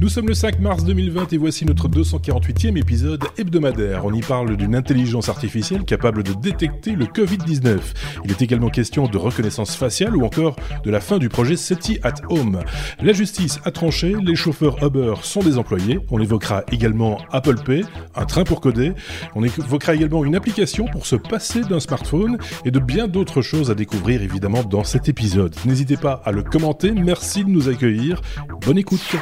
Nous sommes le 5 mars 2020 et voici notre 248e épisode hebdomadaire. On y parle d'une intelligence artificielle capable de détecter le Covid-19. Il est également question de reconnaissance faciale ou encore de la fin du projet SETI at Home. La justice a tranché, les chauffeurs Uber sont désemployés. On évoquera également Apple Pay, un train pour coder. On évoquera également une application pour se passer d'un smartphone et de bien d'autres choses à découvrir évidemment dans cet épisode. N'hésitez pas à le commenter. Merci de nous accueillir. Bonne écoute.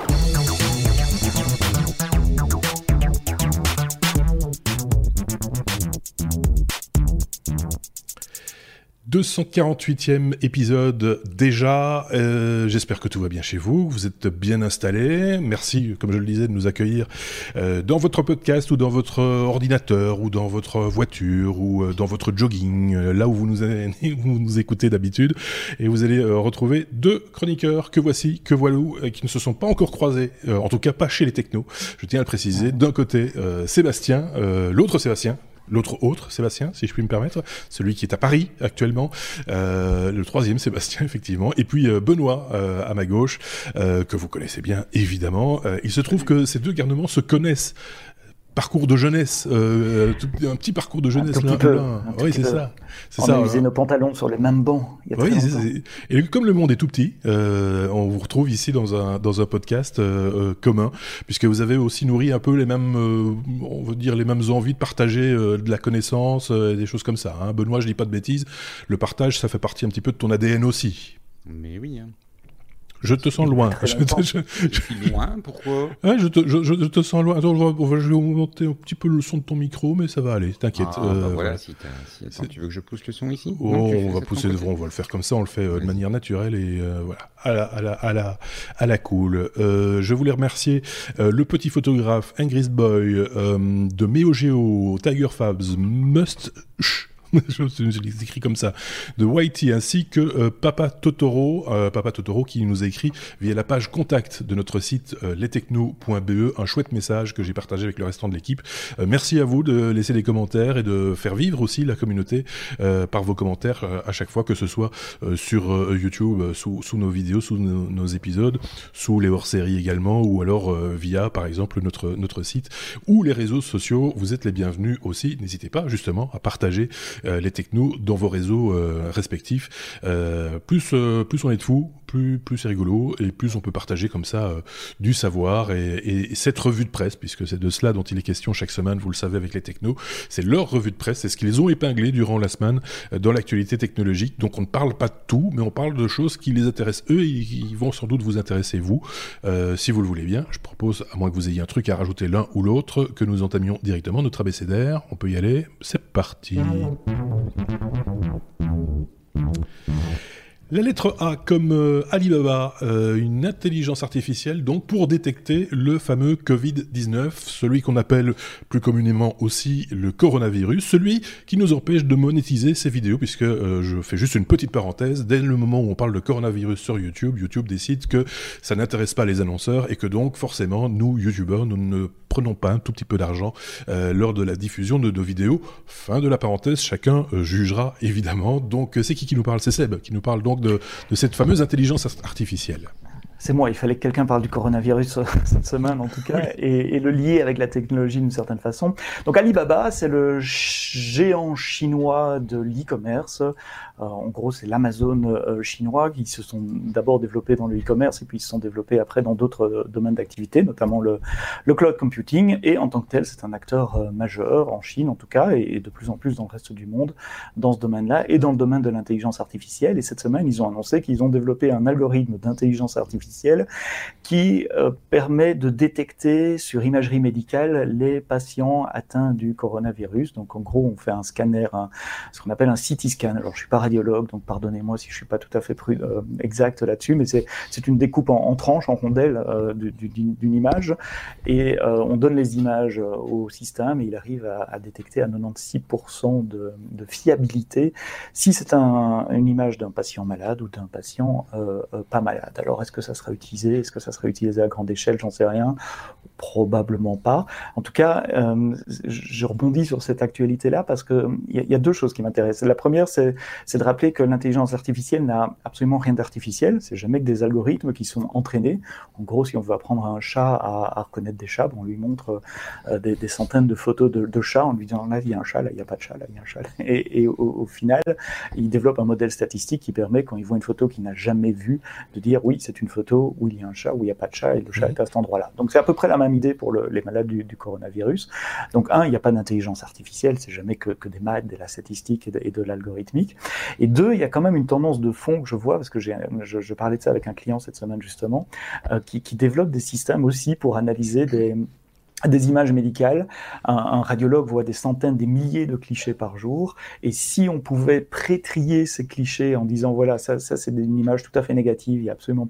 248e épisode déjà. Euh, j'espère que tout va bien chez vous, vous êtes bien installés. Merci, comme je le disais, de nous accueillir euh, dans votre podcast ou dans votre ordinateur ou dans votre voiture ou euh, dans votre jogging, là où vous nous, vous nous écoutez d'habitude. Et vous allez retrouver deux chroniqueurs que voici, que voilà, qui ne se sont pas encore croisés, en tout cas pas chez les technos. Je tiens à le préciser. D'un côté, Sébastien, l'autre Sébastien, l'autre autre, Sébastien, si je puis me permettre, celui qui est à Paris actuellement, euh, le troisième, Sébastien, effectivement, et puis euh, Benoît euh, à ma gauche, que vous connaissez bien, évidemment. il se trouve que ces deux garnements se connaissent parcours de jeunesse, euh, un petit parcours de jeunesse là. Oui, c'est ça. On ça, a usé nos pantalons sur les mêmes bancs. Il y a oui, et comme le monde est tout petit, euh, on vous retrouve ici dans un dans un podcast euh, euh commun, puisque vous avez aussi nourri un peu les mêmes, euh, on veut dire les mêmes envies de partager euh, de la connaissance, des choses comme ça. Hein. Benoît, je dis pas de bêtises. Le partage, ça fait partie un petit peu de ton ADN aussi. Mais oui. Hein. Je te sens loin. Je, suis loin, pourquoi je, te, je, te sens loin. Attends, je vais augmenter un petit peu le son de ton micro, mais ça va aller, t'inquiète. Ah, bah voilà, si, tu veux que je pousse le son ici? Oh, On va pousser, on va le faire comme ça, on le fait euh, de manière naturelle et euh, voilà, à la, à la, à la, à la cool. Euh, je voulais remercier le petit photographe Ingrid Boy de MeoGeo, Tiger Fabs, Must je les écrit comme ça, de Whitey, ainsi que euh, Papa Totoro, euh, Papa Totoro qui nous a écrit via la page contact de notre site euh, lestechno.be, un chouette message que j'ai partagé avec le restant de l'équipe. merci à vous de laisser des commentaires et de faire vivre aussi la communauté par vos commentaires à chaque fois, que ce soit sur YouTube, sous, nos vidéos, sous nos, épisodes, sous les hors-séries également, ou alors via, par exemple, notre, notre site ou les réseaux sociaux. Vous êtes les bienvenus aussi. N'hésitez pas justement à partager les technos dans vos réseaux euh, respectifs. Euh, plus plus on est de fous, plus plus c'est rigolo et plus on peut partager comme ça du savoir et, et, cette revue de presse, puisque c'est de cela dont il est question chaque semaine, vous le savez avec les technos, c'est leur revue de presse, c'est ce qu'ils ont épinglé durant la semaine dans l'actualité technologique. Donc on ne parle pas de tout, mais on parle de choses qui les intéressent eux et qui vont sans doute vous intéresser vous. si vous le voulez bien, je propose, à moins que vous ayez un truc à rajouter l'un ou l'autre, que nous entamions directement notre abécédaire. On peut y aller, c'est parti. La lettre A comme euh, Alibaba, euh, une intelligence artificielle donc pour détecter le fameux Covid-19, celui qu'on appelle plus communément aussi le coronavirus, celui qui nous empêche de monétiser ces vidéos, puisque euh, je fais juste une petite parenthèse, dès le moment où on parle de coronavirus sur YouTube, YouTube décide que ça n'intéresse pas les annonceurs et que donc forcément nous, YouTubeurs, nous ne prenons pas un tout petit peu d'argent lors de la diffusion de nos vidéos. Fin de la parenthèse, chacun jugera évidemment. Donc c'est qui qui nous parle? C'est Seb qui nous parle donc de, cette fameuse intelligence artificielle. C'est moi, il fallait que quelqu'un parle du coronavirus euh, cette semaine en tout cas, et, le lier avec la technologie d'une certaine façon. Donc Alibaba, c'est le géant chinois de l'e-commerce. Euh, en gros, c'est l'Amazon euh, chinois qui se sont d'abord développés dans le e-commerce et puis ils se sont développés après dans d'autres euh, domaines d'activité, notamment le, cloud computing. Et en tant que tel, c'est un acteur majeur en Chine en tout cas et, de plus en plus dans le reste du monde dans ce domaine-là et dans le domaine de l'intelligence artificielle. Et cette semaine, ils ont annoncé qu'ils ont développé un algorithme d'intelligence artificielle qui permet de détecter sur imagerie médicale les patients atteints du coronavirus. Donc en gros, on fait un scanner, ce qu'on appelle un CT scan. Alors je suis pas donc pardonnez-moi si je suis pas tout à fait euh, exact là-dessus, mais c'est une découpe en, tranches, en rondelles euh, d'une image, et euh, on donne les images au système et il arrive à, détecter à 96% de, fiabilité si c'est un, une image d'un patient malade ou d'un patient pas malade. Alors est-ce que ça sera utilisé? Est-ce que ça sera utilisé à grande échelle? J'en sais rien. Probablement pas. En tout cas, euh, je rebondis sur cette actualité-là parce que il y, a deux choses qui m'intéressent. La première, c'est de rappeler que l'intelligence artificielle n'a absolument rien d'artificiel. C'est jamais que des algorithmes qui sont entraînés. En gros, si on veut apprendre un chat à, reconnaître des chats, on lui montre euh, des, centaines de photos de, chats en lui disant là il y a un chat, là il n'y a pas de chat, là il y a un chat. Et, au, au, final, il développe un modèle statistique qui permet quand il voit une photo qu'il n'a jamais vue de dire oui c'est une photo où il y a un chat, où il n'y a pas de chat et le chat est à cet endroit-là. Donc c'est à peu près la même idée pour les malades du, coronavirus. Donc, un, il n'y a pas d'intelligence artificielle, c'est jamais que, des maths, de la statistique et de, l'algorithmique. Et deux, il y a quand même une tendance de fond que je vois, parce que je, je, parlais de ça avec un client cette semaine justement, euh, qui développe des systèmes aussi pour analyser des des images médicales. Un, radiologue voit des centaines, des milliers de clichés par jour. Et si on pouvait pré-trier ces clichés en disant voilà, ça, ça c'est une image tout à fait négative, il n'y a absolument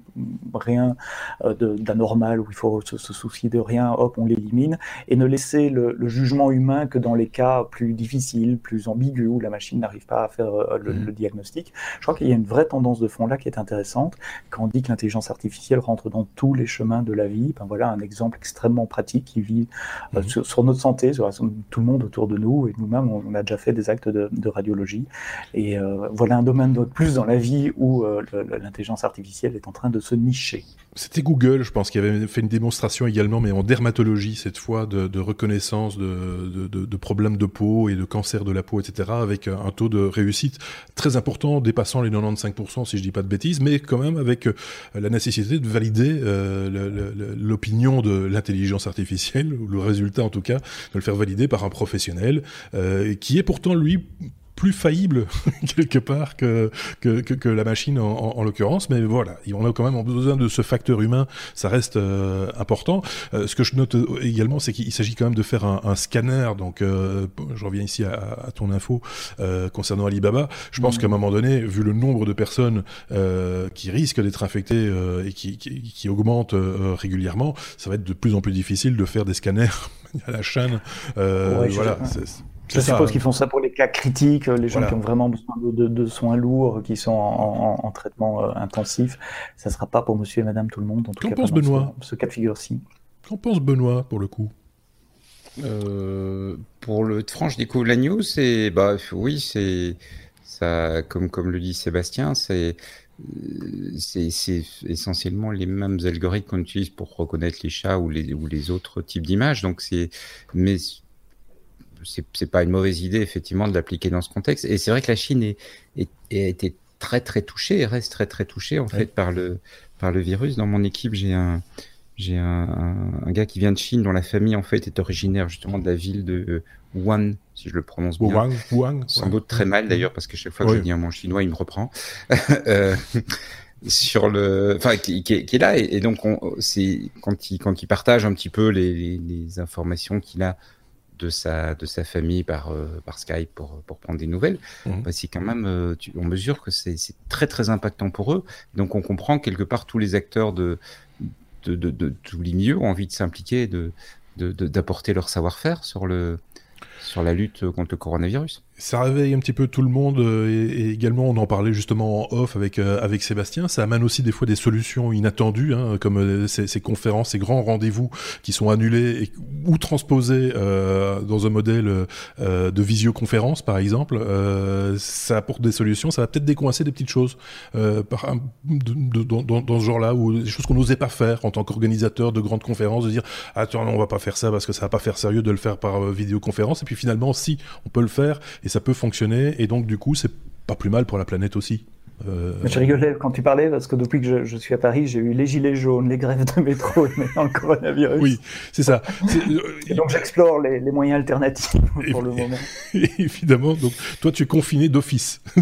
rien euh, d'anormal où il faut se, soucier de rien, hop, on l'élimine, et ne laisser le, jugement humain que dans les cas plus difficiles, plus ambigus, où la machine n'arrive pas à faire euh, le, mmh. le, diagnostic. Je crois qu'il y a une vraie tendance de fond là qui est intéressante. Quand on dit que l'intelligence artificielle rentre dans tous les chemins de la vie, ben voilà un exemple extrêmement pratique qui vit euh, mhm. sur, notre santé, sur tout le monde autour de nous et nous-mêmes, on, a déjà fait des actes de, radiologie. Et euh, voilà un domaine de plus dans la vie où euh, l'intelligence artificielle est en train de se nicher. C'était Google, je pense, qui avait fait une démonstration également, mais en dermatologie cette fois, de, reconnaissance de, de, problèmes de peau et de cancer de la peau, etc., avec un taux de réussite très important, dépassant les 95%, si je dis pas de bêtises, mais quand même avec la nécessité de valider l'opinion de l'intelligence artificielle, le résultat en tout cas, de le faire valider par un professionnel, euh, qui est pourtant lui plus faillible quelque part que, que, que, la machine en, en, l'occurrence, mais voilà, on a quand même besoin de ce facteur humain, ça reste euh, important. Euh, ce que je note également, c'est qu'il s'agit quand même de faire un, un scanner, donc euh, je reviens ici à, à ton info concernant Alibaba, je pense mmh. qu'à un moment donné, vu le nombre de personnes qui risquent d'être infectées et qui, qui, qui augmente régulièrement, ça va être de plus en plus difficile de faire des scanners à la chaîne. voilà. Je suppose qu'ils font ça pour les cas critiques, les gens qui ont vraiment besoin de, soins lourds, qui sont en, traitement euh, intensif. Ça ne sera pas pour monsieur et madame tout le monde, en tout cas pense Benoît? ce, cas de figure-ci. Qu'en pense Benoît, pour le coup? Euh, Pour le franche découvre la news, c'est bah oui, c'est ça, comme comme le dit Sébastien, c'est c'est essentiellement les mêmes algorithmes qu'on utilise pour reconnaître les chats ou les, ou les autres types d'images. Donc c'est, mais c'est pas une mauvaise idée effectivement de l'appliquer dans ce contexte. Et c'est vrai que la Chine est, est, a été très très touchée et reste très très touchée en fait par le par le virus. Dans mon équipe, j'ai un j'ai un, un, gars qui vient de Chine dont la famille en fait est originaire justement de la ville de Wuhan, si je le prononce bien. Wuhan, Wuhan, Sans doute très mal d'ailleurs parce que chaque fois que je dis un mot chinois, il me reprend. euh, sur le, enfin, qui, qui, qui est là et, donc c'est quand il quand il partage un petit peu les, les, les informations qu'il a de sa, de sa famille par, euh, par Skype pour, pour prendre des nouvelles, mmh. bah, c'est quand même, euh, on mesure que c'est très très impactant pour eux. Donc on comprend quelque part tous les acteurs de, de, de, de tous les milieux ont envie de s'impliquer, de d'apporter leur savoir-faire sur le sur la lutte contre le coronavirus ça réveille un petit peu tout le monde euh, et, également on en parlait justement en off avec euh, avec Sébastien. Ça amène aussi des fois des solutions inattendues, hein, comme euh, ces, ces, conférences, ces grands rendez-vous qui sont annulés ou transposés dans un modèle de visioconférence par exemple. ça apporte des solutions. Ça va peut-être décoincer des petites choses dans, ce genre-là ou des choses qu'on n'osait pas faire en tant qu'organisateur de grandes conférences, de dire attends on va pas faire ça parce que ça va pas faire sérieux de le faire par vidéoconférence. Et puis finalement si on peut le faire et ça peut fonctionner, et donc du coup, c'est pas plus mal pour la planète aussi. Euh... Je rigolais quand tu parlais parce que depuis que je, suis à Paris, j'ai eu les gilets jaunes, les grèves de métro et maintenant le coronavirus. Oui, c'est ça. Et donc j'explore les, les, moyens alternatifs pour le moment. Évidemment, donc toi tu es confiné d'office.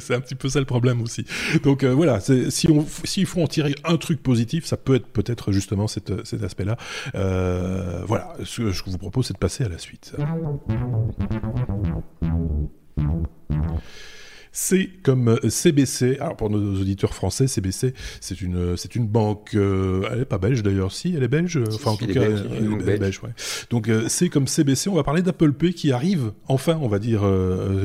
c'est un petit peu ça le problème aussi. Donc euh, voilà, si on s'il faut en tirer un truc positif, ça peut être peut-être justement cet, cet aspect-là. Euh, voilà, ce que je vous propose, c'est de passer à la suite. C'est comme CBC. Alors pour nos auditeurs français, CBC, c'est une c'est une banque. elle est pas belge d'ailleurs, si elle est belge. Enfin en tout cas, elle est belge. ouais. Donc c'est comme CBC. On va parler d'Apple Pay qui arrive enfin, on va dire,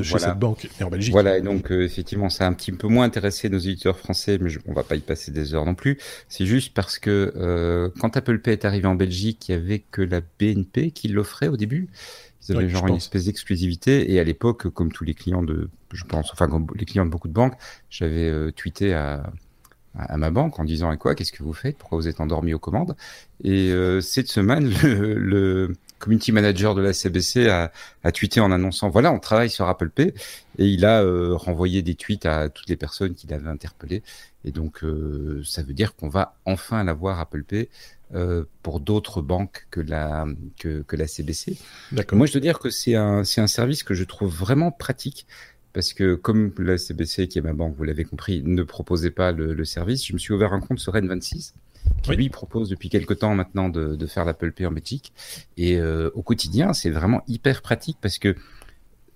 chez cette banque et en Belgique. Voilà. Et donc effectivement, ça a un petit peu moins intéressé nos éditeurs français, mais on va pas y passer des heures non plus. C'est juste parce que quand Apple Pay est arrivé en Belgique, il y avait que la BNP qui l'offrait au début. Ils avaient genre une espèce d'exclusivité. Et à l'époque, comme tous les clients de, je pense, enfin, comme les clients de beaucoup de banques, j'avais euh, tweeté à, à, ma banque en disant, et quoi, qu'est-ce que vous faites? Pourquoi vous êtes endormi aux commandes? Et euh, cette semaine, le, le, community manager de la CBC a, a, tweeté en annonçant, voilà, on travaille sur Apple Pay. Et il a euh, renvoyé des tweets à toutes les personnes qui l'avaient interpellé. Et donc, euh, ça veut dire qu'on va enfin l'avoir Apple Pay euh, pour d'autres banques que la, que, que la CBC. Moi, je dois dire que c'est un, un service que je trouve vraiment pratique parce que comme la CBC, qui est ma banque, vous l'avez compris, ne proposait pas le, le, service, je me suis ouvert un compte sur N26 qui lui propose depuis quelque temps maintenant de, de faire l'Apple Pay en Belgique. Et euh, au quotidien, c'est vraiment hyper pratique parce que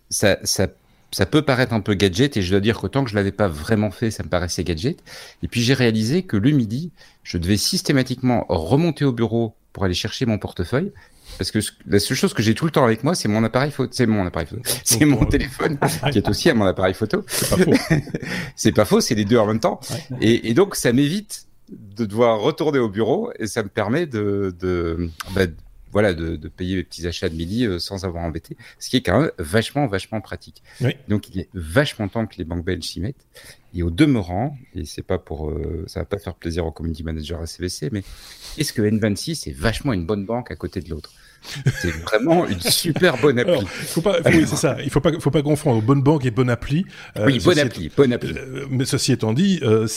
ça, ça ça peut paraître un peu gadget et je dois dire qu'autant que je l'avais pas vraiment fait, ça me paraissait gadget. Et puis j'ai réalisé que le midi, je devais systématiquement remonter au bureau pour aller chercher mon portefeuille. Parce que la seule chose que j'ai tout le temps avec moi, c'est mon appareil photo, c'est mon appareil photo, c'est mon téléphone qui est aussi à mon appareil photo. C'est pas faux. c'est pas faux, c'est les deux en même temps. Et, et, donc ça m'évite de devoir retourner au bureau et ça me permet de, de, bah, voilà, de, de, payer mes petits achats de midi euh, sans avoir embêté, ce qui est quand même vachement, vachement pratique. Oui. Donc, il est vachement temps que les banques belges s'y mettent. Et au demeurant, et c'est pas pour, euh, ça va pas faire plaisir au community manager à CVC, mais est-ce que N26 est vachement une bonne banque à côté de l'autre? C'est vraiment une super bonne appli. Alors, faut pas, faut, oui, c'est ça. Il faut pas, faut pas confondre bonne banque et bonne appli. Euh, oui, bonne appli, bonne appli. Euh, mais ceci étant dit, euh,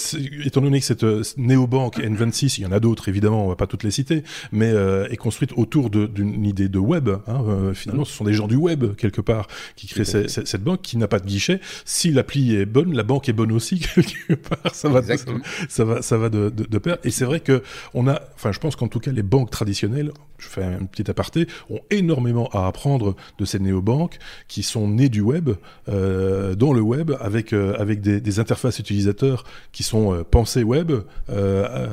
étant donné que cette néobanque N26, il y en a d'autres évidemment, on va pas toutes les citer, mais est construite autour d'une idée de web. Hein, finalement, ce sont des gens du web quelque part qui créent cette, cette, banque qui n'a pas de guichet. Si l'appli est bonne, la banque est bonne aussi quelque part. Ça va, ça, ça, va, ça va de, de, de pair. Et c'est vrai que on a, enfin, je pense qu'en tout cas les banques traditionnelles, je fais un petit aparté, ont énormément à apprendre de ces néobanques qui sont nées du web, euh, dans le web, avec, euh, des, interfaces utilisateurs qui sont euh, pensées web,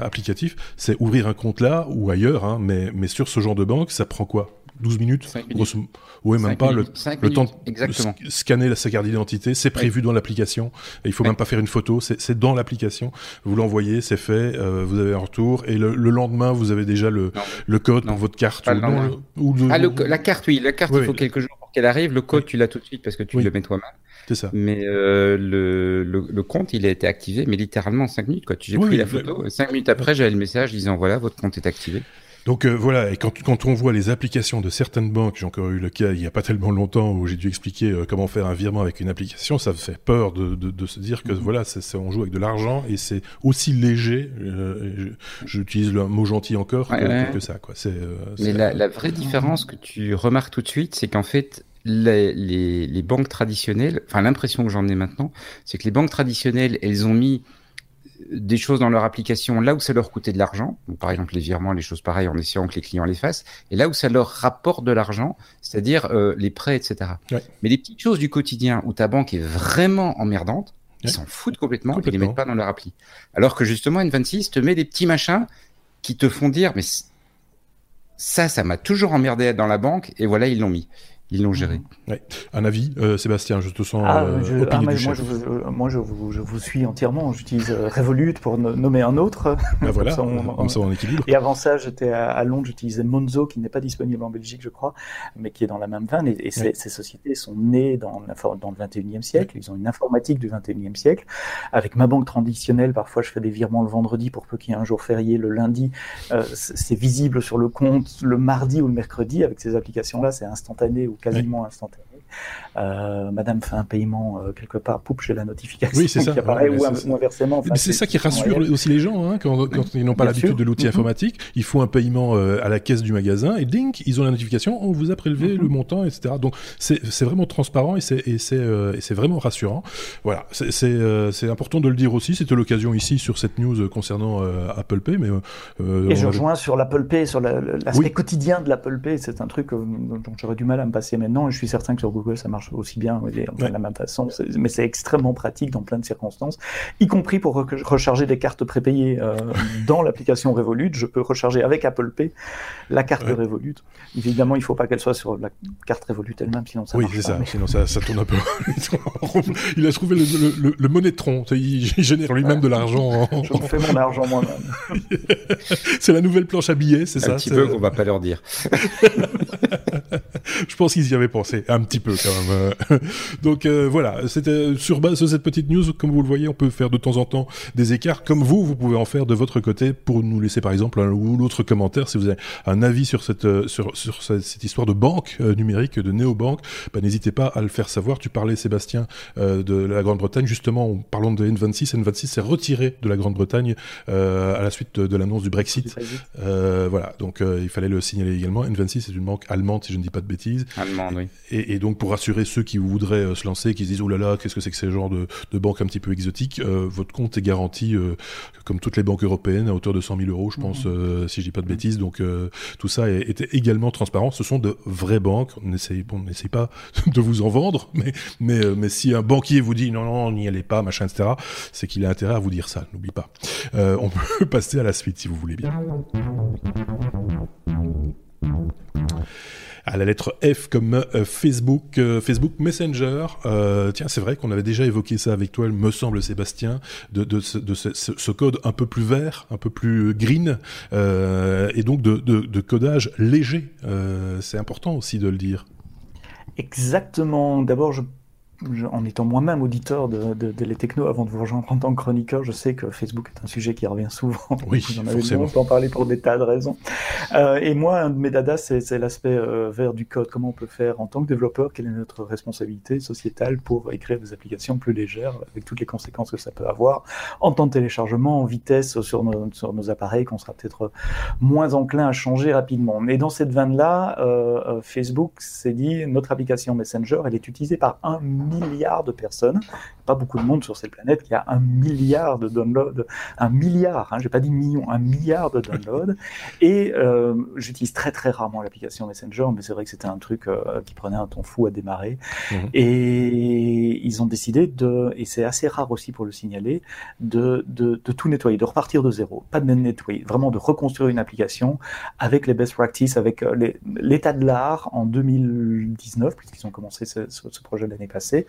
applicatifs. C'est ouvrir un compte là ou ailleurs, hein, mais sur ce genre de banque, ça prend quoi? 12 minutes, 5 minutes. Grosso... Ouais, même pas minutes. le, le temps de scanner sa carte d'identité, c'est prévu dans l'application. Il faut même pas faire une photo, c'est dans l'application. Vous l'envoyez, c'est fait, euh, vous avez un retour et le, le, lendemain vous avez déjà le, le code pour votre carte. Ou, non, ou ah, la carte, oui, la carte, oui, il faut quelques jours pour qu'elle arrive. Le code, tu l'as tout de suite parce que tu le mets toi-même. C'est ça. Mais euh, le, le, le, compte, il a été activé, mais littéralement en 5 minutes. Quoi. J'ai pris la photo, 5 minutes après, j'avais le message disant voilà, votre compte est activé. Donc euh, voilà, et quand, quand on voit les applications de certaines banques, j'ai encore eu le cas il n'y a pas tellement longtemps où j'ai dû expliquer euh, comment faire un virement avec une application, ça fait peur de, de, de se dire que mm -hmm. voilà, c est, c est, on joue avec de l'argent et c'est aussi léger, euh, j'utilise le mot gentil encore, ouais, que, ouais. que, ça. Quoi. Mais la, la, vraie différence que tu remarques tout de suite, c'est qu'en fait, les, les, les banques traditionnelles, enfin l'impression que j'en ai maintenant, c'est que les banques traditionnelles, elles ont mis des choses dans leur application là où ça leur coûtait de l'argent, par exemple les virements, les choses pareilles, en essayant que les clients les fassent, et là où ça leur rapporte de l'argent, c'est-à-dire euh, les prêts, etc. Ouais. Mais les petites choses du quotidien où ta banque est vraiment emmerdante, ils s'en foutent complètement, complètement, et ils les mettent pas dans leur appli. Alors que justement, N26 te met des petits machins qui te font dire, mais ça, ça m'a toujours emmerdé dans la banque, et voilà, ils l'ont mis ils l'ont géré. Ouais. Un avis, euh, Sébastien, je te sens ah, euh, je, ah, moi, je vous, euh, moi je, vous, je vous suis entièrement. J'utilise Revolut pour nommer un autre. Ah, voilà, comme ça, on, comme ça on équilibre. Et avant ça, j'étais à, à, Londres, j'utilisais Monzo, qui n'est pas disponible en Belgique, je crois, mais qui est dans la même veine. Et, et ces, ouais. ces, sociétés sont nées dans, dans le 21e siècle. Ils ont une informatique du 21e siècle. Avec ma banque traditionnelle, parfois je fais des virements le vendredi pour peu qu'il y ait un jour férié le lundi. Euh, c'est visible sur le compte le mardi ou le mercredi. Avec ces applications-là, c'est instantané ou quasiment instantané. Euh, Madame fait un paiement euh, quelque part, poup, j'ai la notification oui, ça. qui apparaît ouais, ou, ou, inversement. Enfin, c'est ça qui rassure aussi les gens hein, quand, quand ils n'ont pas l'habitude de l'outil mm -hmm. informatique. Ils font un paiement euh, à la caisse du magasin et ding, ils ont la notification, on vous a prélevé mm -hmm. le montant, etc. Donc c'est vraiment transparent et c'est vraiment rassurant. Voilà, c'est important de le dire aussi. C'était l'occasion ici sur cette news concernant Apple Pay, mais et je rejoins sur l'Apple Pay, sur l'aspect oui. quotidien de l'Apple Pay. C'est un truc dont j'aurais du mal à me passer maintenant. Et je suis certain que sur Google Google, ça marche aussi bien, enfin, de la même façon, mais c'est extrêmement pratique dans plein de circonstances, y compris pour recharger des cartes prépayées euh, dans l'application Revolut. Je peux recharger avec Apple Pay la carte de Revolut. Évidemment, il ne faut pas qu'elle soit sur la carte Revolut elle-même, sinon ça Oui, c'est ça, sinon ça, ça, tourne un peu. il a trouvé le, le, le, monétron, il génère lui-même de l'argent. Je fais mon argent moi-même. c'est la nouvelle planche à billets, c'est ça Un petit peu qu'on va pas leur dire. je pense qu'ils y avaient pensé un petit peu quand même. Donc euh, voilà, c'était sur base de cette petite news, comme vous le voyez, on peut faire de temps en temps des écarts. Comme vous, vous pouvez en faire de votre côté pour nous laisser par exemple un ou l'autre commentaire si vous avez un avis sur cette euh, sur, sur cette, histoire de banque euh, numérique, de néobanque. Bah, n'hésitez pas à le faire savoir. Tu parlais Sébastien de la Grande-Bretagne justement, en parlant de N26, N26 s'est retiré de la Grande-Bretagne à la suite de, l'annonce du Brexit. voilà, donc il fallait le signaler également. N26 c'est une banque allemande si je ne dis pas de bêtises. Allemande, oui. Et, donc pour rassurer ceux qui voudraient euh, se lancer, qui se disent oh là là, qu'est-ce que c'est que ces genres de, de banques un petit peu exotiques, euh, votre compte est garanti euh, comme toutes les banques européennes à hauteur de 100 000 euros, je pense, mhm. si je dis pas de bêtises. Donc tout ça était également transparent. Ce sont de vraies banques. On n'essaye bon, pas de vous en vendre, mais mais mais si un banquier vous dit non non, n'y allez pas, machin, etc., c'est qu'il a intérêt à vous dire ça. N'oublie pas. on peut passer à la suite si vous voulez bien à la lettre F comme euh, Facebook, euh, Facebook Messenger. Euh, tiens, c'est vrai qu'on avait déjà évoqué ça avec toi, me semble, Sébastien, de, de, ce, de ce, code un peu plus vert, un peu plus green, et donc de, de codage léger. c'est important aussi de le dire. Exactement. D'abord, je en étant moi-même auditeur de, de, de, les techno avant de vous rejoindre en tant que chroniqueur, je sais que Facebook est un sujet qui revient souvent. Oui, J'en avais en parler pour des tas de raisons. Euh, et moi, un de mes dadas, c'est l'aspect euh, vert du code. Comment on peut faire en tant que développeur? Quelle est notre responsabilité sociétale pour écrire des applications plus légères, avec toutes les conséquences que ça peut avoir en temps de téléchargement, en vitesse sur nos, sur nos appareils, qu'on sera peut-être moins enclin à changer rapidement. Mais dans cette veine-là, euh, euh Facebook s'est dit notre application Messenger, elle est utilisée par un milliards de personnes. Pas beaucoup de monde sur cette planète qui a un milliard de downloads, un milliard, hein, j'ai pas dit million, un milliard de downloads. Et euh, j'utilise très très rarement l'application Messenger, mais c'est vrai que c'était un truc euh, qui prenait un temps fou à démarrer. Mhm. Et ils ont décidé de, et c'est assez rare aussi pour le signaler, de, de, de tout nettoyer, de repartir de zéro, pas de nettoyer, vraiment de reconstruire une application avec les best practices, avec euh, l'état de l'art en 2019, puisqu'ils ont commencé ce projet l'année passée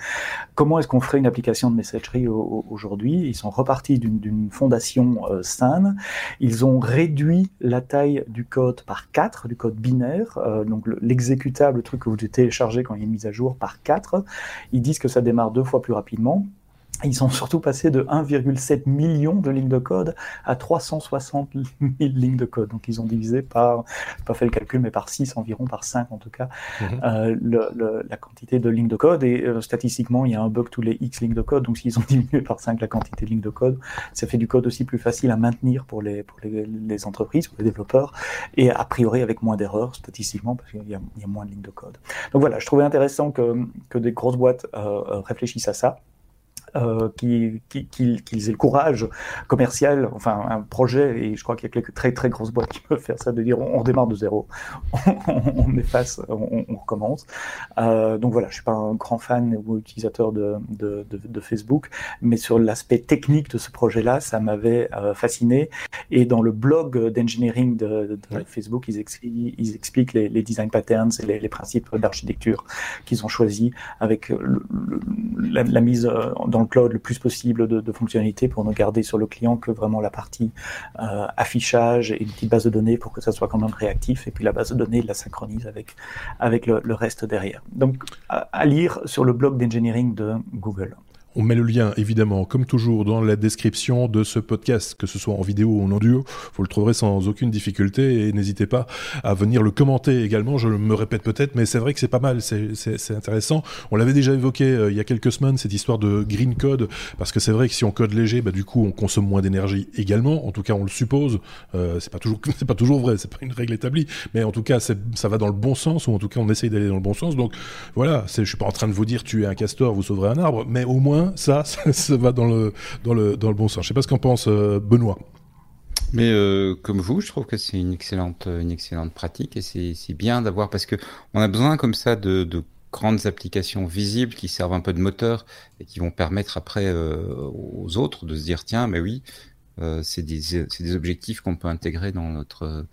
Comment est-ce qu'on ferait une application de messagerie aujourd'hui? Ils sont repartis d'une fondation euh, SAN. Ils ont réduit la taille du code par 4, du code binaire, euh, donc l'exécutable, le truc que vous téléchargez quand il y a une mise à jour, par 4. Ils disent que ça démarre deux fois plus rapidement. Ils sont surtout passés de 1,7 million de lignes de code à 360 000 lignes de code. Donc ils ont divisé par, pas fait le calcul, mais par 6 environ, par 5 en tout cas, mhm. euh, le, la quantité de lignes de code. Et euh, statistiquement, il y a un bug tous les X lignes de code. Donc s'ils ont diminué par 5 la quantité de lignes de code, ça fait du code aussi plus facile à maintenir pour les, pour les, les entreprises, pour les développeurs, et a priori avec moins d'erreurs statistiquement, parce qu'il y, y, a moins de lignes de code. Donc voilà, je trouvais intéressant que, que des grosses boîtes euh, euh réfléchissent à ça euh, qu'ils aient le courage commercial, enfin un projet, et je crois qu'il y a quelques très très grosses boîtes qui peuvent faire ça, de dire on, démarre de zéro, on, efface, on, on recommence. Euh, donc voilà, je suis pas un grand fan ou utilisateur de, de, de, de Facebook, mais sur l'aspect technique de ce projet-là, ça m'avait euh, fasciné. Et dans le blog d'engineering de, Facebook, ils, expliquent, ils expliquent les, les, design patterns et les, les principes d'architecture qu'ils ont choisis avec le, la, la, mise euh, cloud le plus possible de, fonctionnalités pour ne garder sur le client que vraiment la partie euh, affichage et une petite base de données pour que ça soit quand même réactif et puis la base de données la synchronise avec, avec le, reste derrière. Donc à lire sur le blog d'engineering de Google. On met le lien, évidemment, comme toujours, dans la description de ce podcast, que ce soit en vidéo ou en audio. Vous le trouverez sans aucune difficulté et n'hésitez pas à venir le commenter également. Je me répète peut-être, mais c'est vrai que c'est pas mal, c'est intéressant. On l'avait déjà évoqué euh, il y a quelques semaines, cette histoire de green code, parce que c'est vrai que si on code léger, bah, du coup, on consomme moins d'énergie également. En tout cas, on le suppose. Euh, c'est pas toujours, c'est pas toujours vrai, c'est pas une règle établie, mais en tout cas, ça va dans le bon sens, ou en tout cas, on essaye d'aller dans le bon sens. Donc, voilà, je suis pas en train de vous dire tuer un castor, vous sauverez un arbre, mais au moins, ça, ça, va dans le, dans, le, dans le bon sens. Je sais pas ce qu'en pense euh, Benoît. Mais euh, comme vous, je trouve que c'est une excellente, une excellente pratique et c'est bien d'avoir parce que on a besoin comme ça de, de grandes applications visibles qui servent un peu de moteur et qui vont permettre après aux autres de se dire tiens mais oui c'est des des objectifs qu'on peut intégrer dans notre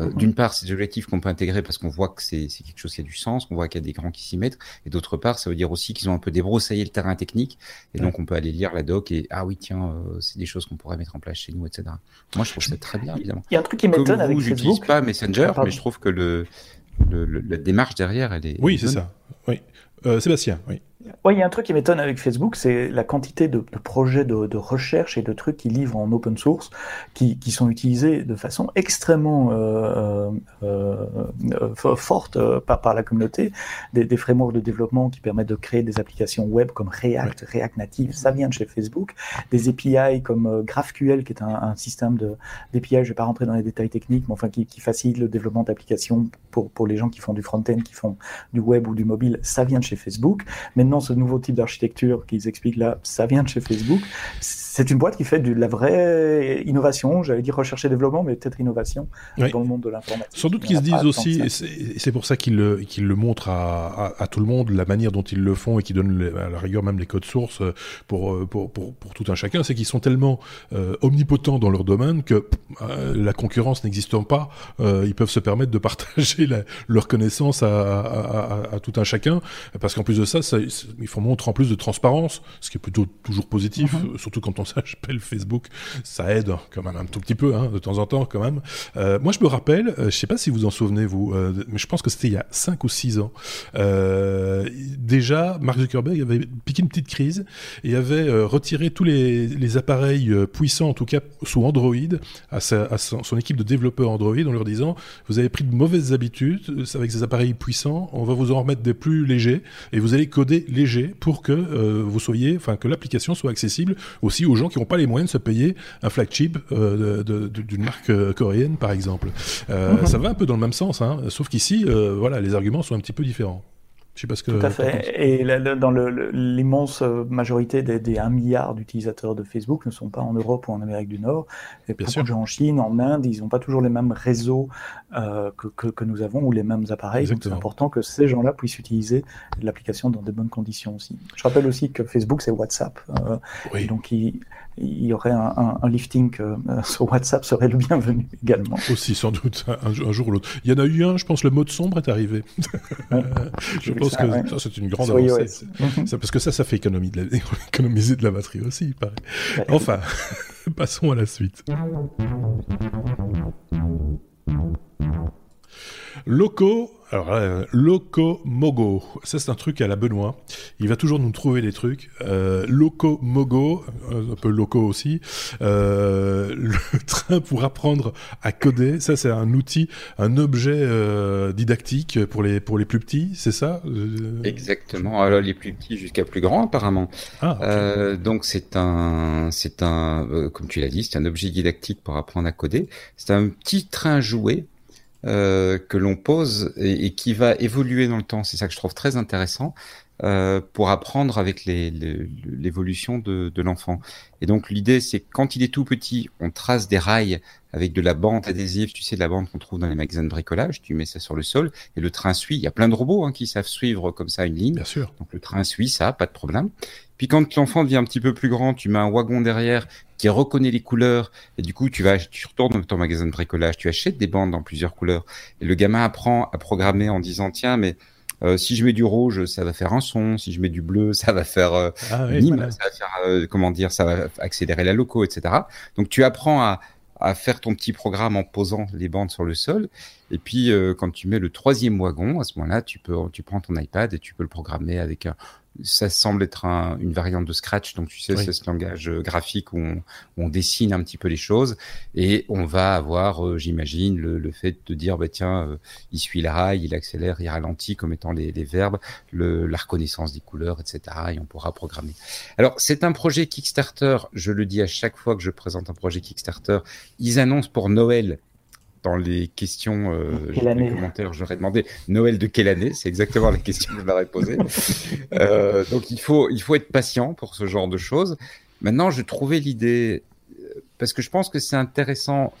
euh, mhm. D'une part, c'est des objectifs qu'on peut intégrer parce qu'on voit que c'est quelque chose qui a du sens, qu'on voit qu'il y a des grands qui s'y mettent. Et d'autre part, ça veut dire aussi qu'ils ont un peu débroussaillé le terrain technique. Et donc, on peut aller lire la doc et ah oui, tiens, euh, c'est des choses qu'on pourrait mettre en place chez nous, etc. Moi, je trouve ça très bien, évidemment. Il y a un truc qui m'étonne avec Facebook. j'utilise pas Messenger, mais je trouve que le, le, la démarche derrière, elle est. Oui, c'est ça. Oui. Euh, Sébastien, oui. Oui, il y a un truc qui m'étonne avec Facebook, c'est la quantité de, projets de, recherche et de trucs qu'ils livrent en open source, qui, sont utilisés de façon extrêmement euh, euh, euh, forte par, la communauté. Des, frameworks de développement qui permettent de créer des applications web comme React, React Native, ça vient de chez Facebook. Des API comme GraphQL, qui est un, système d'API, je ne vais pas rentrer dans les détails techniques, mais enfin qui, qui facilite le développement d'applications pour, pour les gens qui font du front-end, qui font du web ou du mobile, ça vient de chez Facebook. Maintenant, ce nouveau type d'architecture qu'ils expliquent là, ça vient de chez Facebook. C'est une boîte qui fait de la vraie innovation, j'allais dire recherche et développement, mais peut-être innovation dans le monde de l'informatique. Sans doute qu'ils se disent aussi, et c'est pour ça qu'ils le, le montrent à, tout le monde, la manière dont ils le font et qu'ils donnent à la rigueur même les codes sources pour, pour, pour, tout un chacun, c'est qu'ils sont tellement euh, omnipotents dans leur domaine que euh, la concurrence n'existant pas, euh, ils peuvent se permettre de partager leur connaissance à, à, tout un chacun, parce qu'en plus de ça, ça, il faut montrer en plus de transparence, ce qui est plutôt toujours positif, mhm. surtout quand on s'appelle Facebook, ça aide quand même un tout petit peu, hein, de temps en temps quand même. Euh, moi, je me rappelle, euh, je sais pas si vous en souvenez vous, euh, mais je pense que c'était il y a 5 ou 6 ans. Déjà, Mark Zuckerberg avait piqué une petite crise et avait retiré tous les, les, appareils puissants, en tout cas sous Android, à, sa, à son, son, équipe de développeurs Android, en leur disant vous avez pris de mauvaises habitudes avec ces appareils puissants, on va vous en remettre des plus légers et vous allez coder léger pour que euh, vous soyez, enfin que l'application soit accessible aussi aux gens qui n'ont pas les moyens de se payer un flagship euh, d'une marque euh, coréenne, par exemple. Mhm. Ça va un peu dans le même sens, hein, sauf qu'ici, voilà, les arguments sont un petit peu différents. Je sais pas ce que. Tout à fait. Et dans l'immense majorité des, des 1 milliard d'utilisateurs de Facebook ne sont pas en Europe ou en Amérique du Nord. Et Bien sûr. en Chine, en Inde, ils n'ont pas toujours les mêmes réseaux euh, que, que, que, nous avons ou les mêmes appareils. Donc c'est important que ces gens-là puissent utiliser l'application dans de bonnes conditions aussi. Je rappelle aussi que Facebook c'est WhatsApp. Euh, oui. Donc il, il, y aurait un, un, lifting euh, sur WhatsApp serait le bienvenu également. Aussi sans doute un, jour ou l'autre. Il y en a eu un, je pense, le mode sombre est arrivé. je pense que ça c'est une grande avancée. C'est parce que ça, ça fait économie de la, économiser de la batterie aussi, il paraît. Enfin, passons à la suite. Locaux alors là, Loco Mogo, ça c'est un truc à la Benoît. Il va toujours nous trouver des trucs. Euh, Loco Mogo, euh, un peu loco aussi. Euh, le train pour apprendre à coder, ça c'est un outil, un objet euh, didactique pour les pour les plus petits, c'est ça Exactement. Alors les plus petits jusqu'à plus grands apparemment. Ah, donc c'est un c'est un comme tu l'as dit, c'est un objet didactique pour apprendre à coder. C'est un petit train jouet euh, que l'on pose et, qui va évoluer dans le temps. C'est ça que je trouve très intéressant euh, pour apprendre avec l'évolution de, de l'enfant. Et donc l'idée, c'est quand il est tout petit, on trace des rails avec de la bande adhésive, tu sais, de la bande qu'on trouve dans les magasins de bricolage, tu mets ça sur le sol et le train suit. Il y a plein de robots hein, qui savent suivre comme ça une ligne. Bien sûr. Donc le train suit ça, pas de problème. Puis quand l'enfant devient un petit peu plus grand, tu mets un wagon derrière qui reconnaît les couleurs et du coup tu vas tu retournes dans ton magasin de bricolage, tu achètes des bandes dans plusieurs couleurs et le gamin apprend à programmer en disant tiens mais euh, si je mets du rouge, ça va faire un son. Si je mets du bleu, ça va faire euh, ah ça va faire euh, comment dire, ça va accélérer la loco, etc. Donc tu apprends à, à faire ton petit programme en posant les bandes sur le sol. Et puis, euh, quand tu mets le troisième wagon, à ce moment-là, tu peux, tu prends ton iPad et tu peux le programmer avec un, ça semble être une variante de Scratch, donc tu sais, c'est ce langage euh, graphique où on, dessine un petit peu les choses et on va avoir, euh, j'imagine, le, fait de dire, bah tiens, euh, il suit la rail, il accélère, il ralentit comme étant les, verbes, le, la reconnaissance des couleurs, etc. Et on pourra programmer. Alors, c'est un projet Kickstarter, je le dis à chaque fois que je présente un projet Kickstarter, ils annoncent pour Noël dans les questions, euh, les commentaires, j'aurais demandé Noël de quelle année C'est exactement la question que je leur ai posée. euh, donc il faut, il faut être patient pour ce genre de choses. Maintenant, je trouvais l'idée, euh, parce que je pense que c'est intéressant,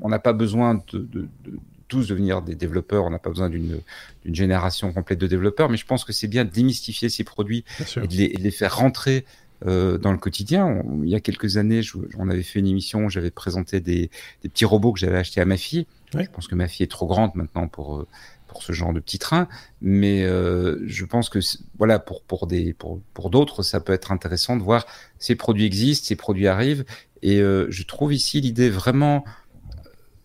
on n'a pas besoin de, de, de, tous devenir des développeurs. On n'a pas besoin d'une génération complète de développeurs, mais je pense que c'est bien de démystifier ces produits et de, les, faire rentrer euh, dans le quotidien. il y a quelques années, on avait fait une émission où j'avais présenté des, petits robots que j'avais achetés à ma fille. Je pense que ma fille est trop grande maintenant pour euh, pour ce genre de petits trains, mais euh, je pense que voilà pour pour des pour pour d'autres ça peut être intéressant de voir ces produits existent, ces produits arrivent et euh, je trouve ici l'idée vraiment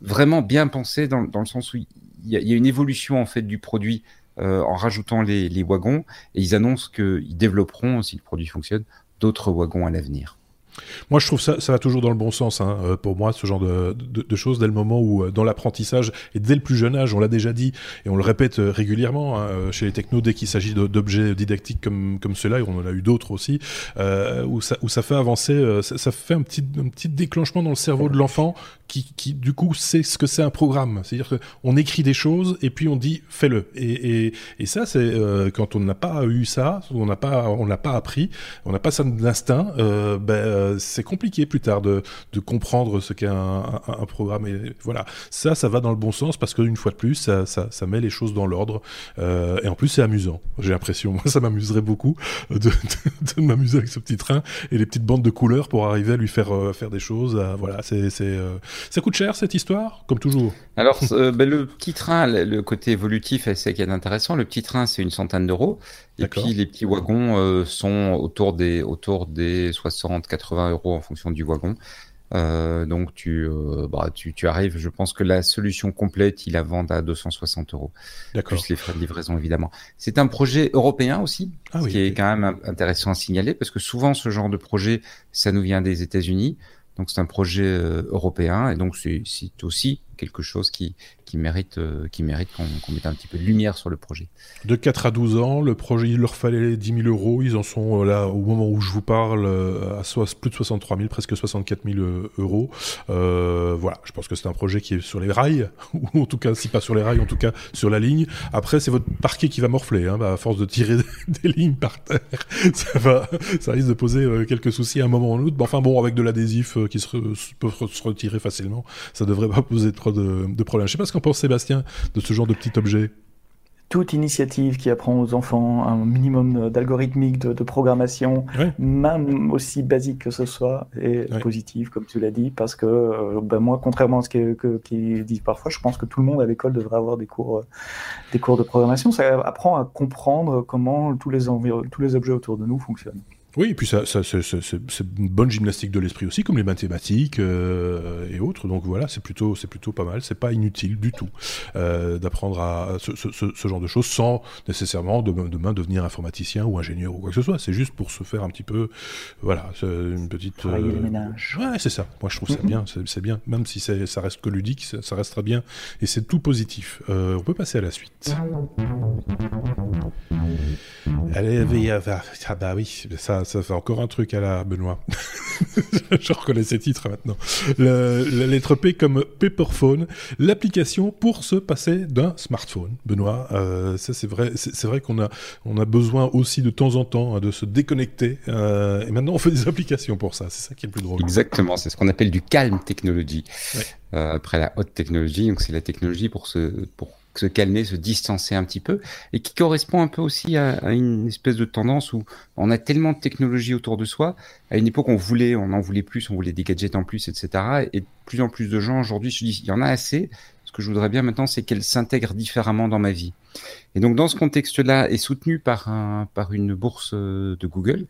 vraiment bien pensée dans, dans le sens où il y, a, il y a une évolution en fait du produit euh, en rajoutant les, les wagons et ils annoncent qu'ils développeront si le produit fonctionne d'autres wagons à l'avenir. Moi, je trouve ça, ça va toujours dans le bon sens. Hein, euh, pour moi, ce genre de, de, de, choses, dès le moment où, euh, dans l'apprentissage et dès le plus jeune âge, on l'a déjà dit et on le répète euh, régulièrement hein, chez les technos, dès qu'il s'agit d'objets didactiques comme comme ceux-là, et on en a eu d'autres aussi, où ça où ça fait avancer, ça, ça, fait un petit un petit déclenchement dans le cerveau de l'enfant qui, qui du coup sait ce que c'est un programme. C'est-à-dire qu'on écrit des choses et puis on dit fais-le. Et, et, et ça, c'est euh, quand on n'a pas eu ça, on n'a pas on n'a pas appris, on n'a pas ça d'instinct. Euh, ben c'est compliqué plus tard de, de comprendre ce qu'est un, un, programme. Et voilà, ça, ça va dans le bon sens parce qu'une fois de plus, ça, ça, ça, met les choses dans l'ordre. Euh, et en plus, c'est amusant. J'ai l'impression, moi, ça m'amuserait beaucoup de, de, de m'amuser avec ce petit train et les petites bandes de couleurs pour arriver à lui faire euh, faire des choses. Euh, voilà, c'est c'est euh, ça coûte cher cette histoire, comme toujours. Alors, ben, le petit train, le côté évolutif, c'est qui est intéressant. Le petit train, c'est une centaine d'euros. Et puis les petits wagons euh, sont autour des autour des 60-80 euros en fonction du wagon. Euh, donc tu, euh, bah, tu, tu arrives. Je pense que la solution complète, il la vend à 260 euros. Plus les frais de livraison évidemment. C'est un projet européen aussi, ah ce qui est quand même intéressant à signaler parce que souvent ce genre de projet, ça nous vient des États-Unis. Donc c'est un projet euh, européen. Et donc c'est aussi quelque chose qui, qui mérite, euh, qui mérite qu'on mette un petit peu de lumière sur le projet. De 4 à 12 ans, le projet, il leur fallait 10 000 euros. Ils en sont euh, là, au moment où je vous parle, à soit, plus de 63 000, presque 64 000 euros. Euh, voilà, je pense que c'est un projet qui est sur les rails, ou en tout cas, si pas sur les rails, en tout cas sur la ligne. Après, c'est votre parquet qui va morfler. Hein, bah, à force de tirer des lignes par terre, ça, va, ça risque de poser quelques soucis à un moment ou à un autre. enfin bon, avec de l'adhésif qui peut se retirer facilement, ça devrait pas poser trop de, de problèmes. Je sais pas ce qu'en pense Sébastien de ce genre de petit objet toute initiative qui apprend aux enfants un minimum d'algorithmique de, de, programmation, même aussi basique que ce soit, est positive, comme tu l'as dit, parce que euh, ben moi, contrairement à ce qu'ils qu disent parfois, je pense que tout le monde à l'école devrait avoir des cours, euh, des cours de programmation. Ça apprend à comprendre comment tous les, tous les objets autour de nous fonctionnent. Oui, et puis ça, ça c'est une bonne gymnastique de l'esprit aussi, comme les mathématiques euh, et autres. Donc voilà, c'est plutôt, c'est plutôt pas mal. C'est pas inutile du tout euh, d'apprendre à ce, ce, ce, genre de choses sans nécessairement demain devenir informaticien ou ingénieur ou quoi que ce soit. C'est juste pour se faire un petit peu, voilà, une petite. Travailler euh, les ménages. Ouais, c'est ça. Moi, je trouve ça bien. C'est bien, même si ça reste que ludique, ça, ça restera bien et c'est tout positif. Euh, on peut passer à la suite. Allez, ah bah oui, ça ça, fait encore un truc à la Benoît. je reconnais ces titres maintenant. la lettre P comme Paperphone, l'application pour se passer d'un smartphone. Benoît, euh, ça c'est vrai, c'est vrai qu'on a, on a besoin aussi de temps en temps hein, de se déconnecter. Euh, et maintenant, on fait des applications pour ça. C'est ça qui est le plus drôle. Exactement, c'est ce qu'on appelle du calme technologie. Euh, après la haute technologie, donc c'est la technologie pour se, pour se calmer, se distancer un petit peu, et qui correspond un peu aussi à, une espèce de tendance où on a tellement de technologies autour de soi. À une époque, on voulait, on en voulait plus, on voulait des gadgets en plus, etc. Et de plus en plus de gens aujourd'hui se disent, il y en a assez. Ce que je voudrais bien maintenant, c'est qu'elles s'intègrent différemment dans ma vie. Et donc, dans ce contexte-là, et soutenu par, un, par une bourse de Google,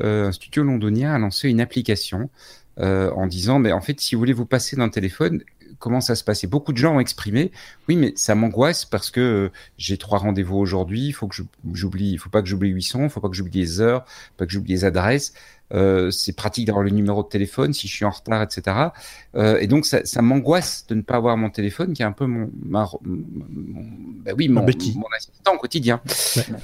euh, un studio londonien a lancé une application euh, en disant, mais en fait, si vous voulez vous passer d'un téléphone, comment ça se passait. Beaucoup de gens ont exprimé, oui, mais ça m'angoisse parce que euh, j'ai trois rendez-vous aujourd'hui, il faut que j'oublie, il faut pas que j'oublie 800, il faut pas que j'oublie les heures, pas que j'oublie les adresses. Euh, c'est pratique d'avoir le numéro de téléphone si je suis en retard, etc. Euh, et donc ça, ça m'angoisse de ne pas avoir mon téléphone, qui est un peu mon, ma, mon, bah oui, mon, mon, assistant au quotidien.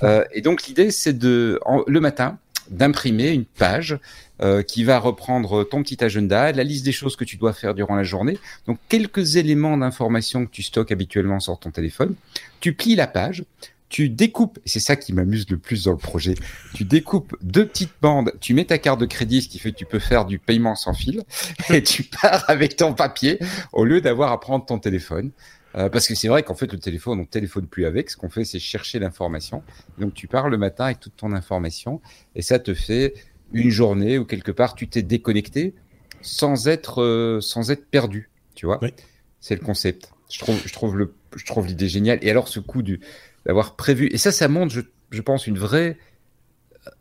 Euh, et donc l'idée, c'est de le matin d'imprimer une page euh, qui va reprendre ton petit agenda, la liste des choses que tu dois faire durant la journée. Donc quelques éléments d'information que tu stockes habituellement sur ton téléphone. Tu plies la page, tu découpes, et c'est ça qui m'amuse le plus dans le projet, tu découpes deux petites bandes, tu mets ta carte de crédit, ce qui fait que tu peux faire du paiement sans fil, et tu pars avec ton papier au lieu d'avoir à prendre ton téléphone. Euh, parce que c'est vrai qu'en fait, le téléphone, on ne téléphone plus avec. Ce qu'on fait, c'est chercher l'information. Donc, tu pars le matin avec toute ton information et ça te fait une journée où quelque part, tu t'es déconnecté sans être, euh, sans être perdu. Tu vois C'est le concept. Je trouve, je trouve le, je trouve l'idée géniale. Et alors, ce coup du, d'avoir prévu, et ça, ça montre, je, je pense, une vraie,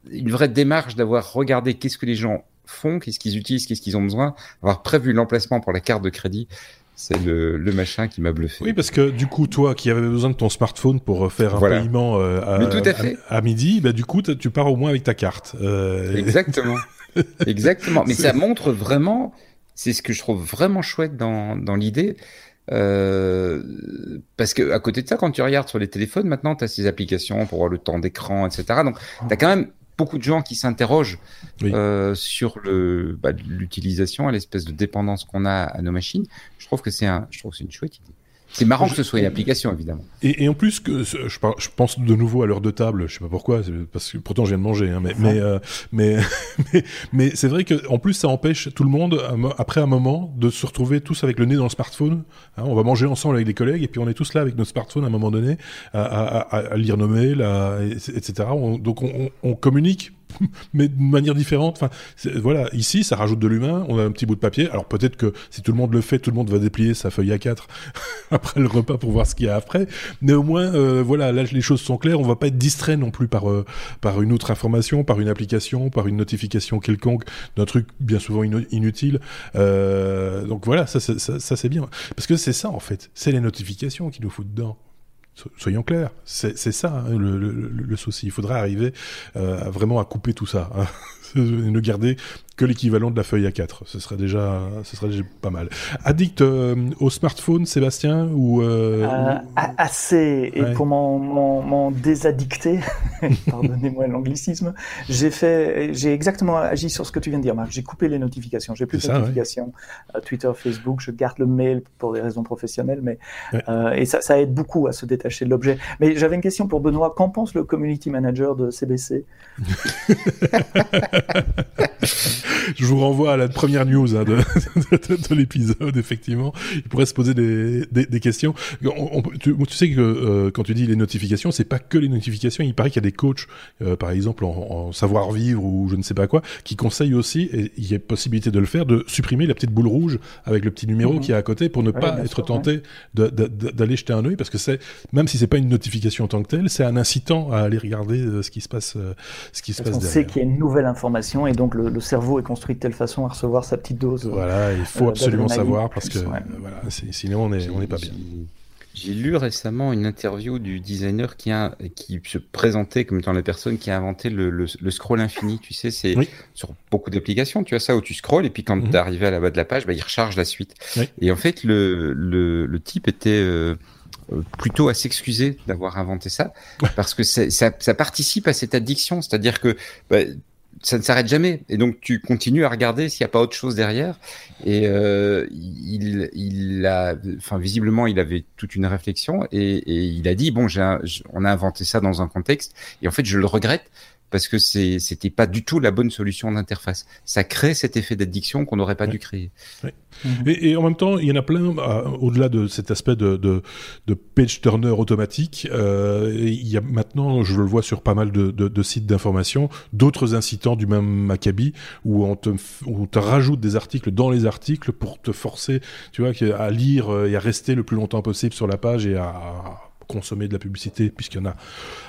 une vraie démarche d'avoir regardé qu'est-ce que les gens font, qu'est-ce qu'ils utilisent, qu'est-ce qu'ils ont besoin, avoir prévu l'emplacement pour la carte de crédit. C'est le, le, machin qui m'a bluffé. Oui, parce que du coup, toi qui avais besoin de ton smartphone pour faire un paiement euh, à, à, midi, bah, du coup, tu pars au moins avec ta carte. Euh... Exactement. Exactement. Mais ça montre vraiment, c'est ce que je trouve vraiment chouette dans, dans l'idée. Euh, parce que à côté de ça, quand tu regardes sur les téléphones, maintenant, tu as ces applications pour voir le temps d'écran, etc. Donc, tu as quand même beaucoup de gens qui s'interrogent euh, sur le bah, l'utilisation, l'espèce de dépendance qu'on a à nos machines. Je trouve que c'est un, je trouve c'est une chouette idée. C'est marrant que ce soit une application, évidemment. Et, et en plus, que je, je, pense de nouveau à l'heure de table. Je sais pas pourquoi, parce que pourtant je viens de manger. Hein, mais, mais, euh, mais, mais, mais c'est vrai que en plus ça empêche tout le monde après un moment de se retrouver tous avec le nez dans le smartphone. Hein, on va manger ensemble avec des collègues et puis on est tous là avec notre smartphone à un moment donné à, à, à, à lire nos mails, etc. On, donc on, on communique mais de manière différente. Enfin, voilà, ici, ça rajoute de l'humain. On a un petit bout de papier. Alors peut-être que si tout le monde le fait, tout le monde va déplier sa feuille A4 après le repas pour voir ce qu'il y a après. Néanmoins, euh, voilà, là les choses sont claires. On va pas être distrait non plus par euh, par une autre information, par une application, par une notification quelconque d'un truc bien souvent inutile. Euh, donc voilà, ça, ça, ça, ça c'est bien parce que c'est ça en fait. C'est les notifications qui nous foutent dedans. Soyons clairs, c'est ça hein, le, souci. Il faudrait arriver euh, vraiment à couper tout ça, hein. ne garder que l'équivalent de la feuille A4. Ce serait déjà, ce serait déjà pas mal. Addict euh, au smartphone, Sébastien ou, euh, euh Assez. Et pour m'en désaddicter, pardonnez-moi l'anglicisme, j'ai fait, j'ai exactement agi sur ce que tu viens de dire, Marc. J'ai coupé les notifications. J'ai plus de notifications. Euh, Twitter, Facebook. Je garde le mail pour des raisons professionnelles, mais et ça, ça aide beaucoup à se détacher de l'objet. Mais j'avais une question pour Benoît. Qu'en pense le community manager de CBC je vous renvoie à la première news hein, de, de, de l'épisode, effectivement. Il pourrait se poser des, des, des questions. On, tu, tu, sais que euh, quand tu dis les notifications, c'est pas que les notifications. Il paraît qu'il y a des coachs, euh, par exemple en, en savoir-vivre ou je ne sais pas quoi, qui conseillent aussi, et il y a possibilité de le faire, de supprimer la petite boule rouge avec le petit numéro mmh. qui est à côté pour ne pas être tenté ouais. d'aller jeter un œil, parce que c'est, même si c'est pas une notification en tant que telle, c'est un incitant à aller regarder euh, ce qui se passe, ce qui se parce passe on sait qu'il y a une nouvelle information et donc le, le cerveau est construit de telle façon à recevoir sa petite dose. Voilà, il faut euh, absolument savoir parce que ouais. voilà, sinon on n'est on est pas bien. J'ai lu récemment une interview du designer qui, a, qui se présentait comme étant la personne qui a inventé le, le, le scroll infini. Tu sais, c'est oui. sur beaucoup d'applications, tu as ça où tu scrolls et puis quand mm -hmm. tu es arrivé à la bas de la page, bah, il recharge la suite. Oui. Et en fait, le, le, le type était euh, plutôt à s'excuser d'avoir inventé ça parce que ça, ça, participe à cette addiction. C'est-à-dire que bah, ça ne s'arrête jamais. Et donc, tu continues à regarder s'il n'y a pas autre chose derrière. Et euh, il, il a, enfin, visiblement, il avait toute une réflexion et, il a dit bon, un, on a inventé ça dans un contexte. Et en fait, je le regrette parce que c'était pas du tout la bonne solution d'interface. Ça crée cet effet d'addiction qu'on n'aurait pas ouais. dû créer. Ouais. Mmh. Et, et, en même temps, il y en a plein, euh, au-delà de cet aspect de, de, de page turner automatique, euh, il y a maintenant, je le vois sur pas mal de, de, de sites d'information, d'autres incitants du même acabit, où on te, où on te rajoute des articles dans les articles pour te forcer, tu vois, à lire et à rester le plus longtemps possible sur la page et à consommer de la publicité, puisqu'il y en a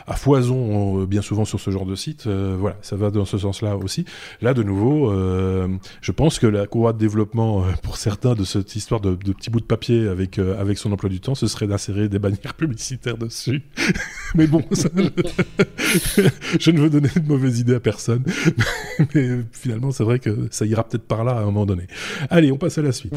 à foison euh, bien souvent sur ce genre de site. Euh, voilà, ça va dans ce sens-là aussi. Là, de nouveau, euh, je pense que la courroie de développement pour certains de cette histoire de, petits bouts de papier avec avec son emploi du temps, ce serait d'insérer des bannières publicitaires dessus. Mais bon, je ne veux donner de mauvaises idées à personne. Mais finalement, c'est vrai que ça ira peut-être par là à un moment donné. Allez, on passe à la suite.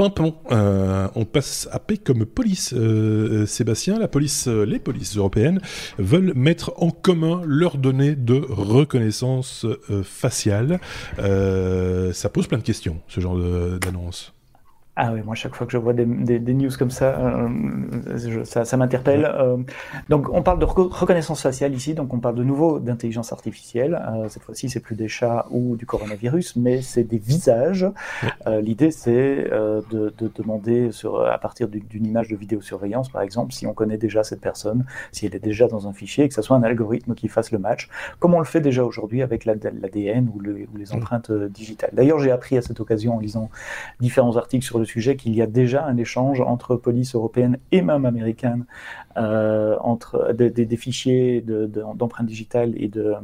Pimpon. Euh, on passe à P comme police. Euh, Sébastien, euh, les polices européennes veulent mettre en commun leurs données de reconnaissance faciale. Ça pose plein de questions, ce genre d'annonce. Ah oui, moi, chaque fois que je vois des, des, news comme ça, euh, ça, ça m'interpelle. Euh, donc, on parle de reconnaissance faciale ici, donc on parle de nouveau d'intelligence artificielle. Euh, cette fois-ci, c'est plus des chats ou du coronavirus, mais c'est des visages. L'idée, c'est de, de, demander sur, à partir d'une image de vidéosurveillance, par exemple, si on connaît déjà cette personne, si elle est déjà dans un fichier, que ce soit un algorithme qui fasse le match, comme on le fait déjà aujourd'hui avec l'ADN ou, ou, les empreintes digitales. D'ailleurs, j'ai appris à cette occasion en lisant différents articles sur sujet qu'il y a déjà un échange entre police européenne et même américaine euh, entre des, des, fichiers d'empreintes de, digitales et de,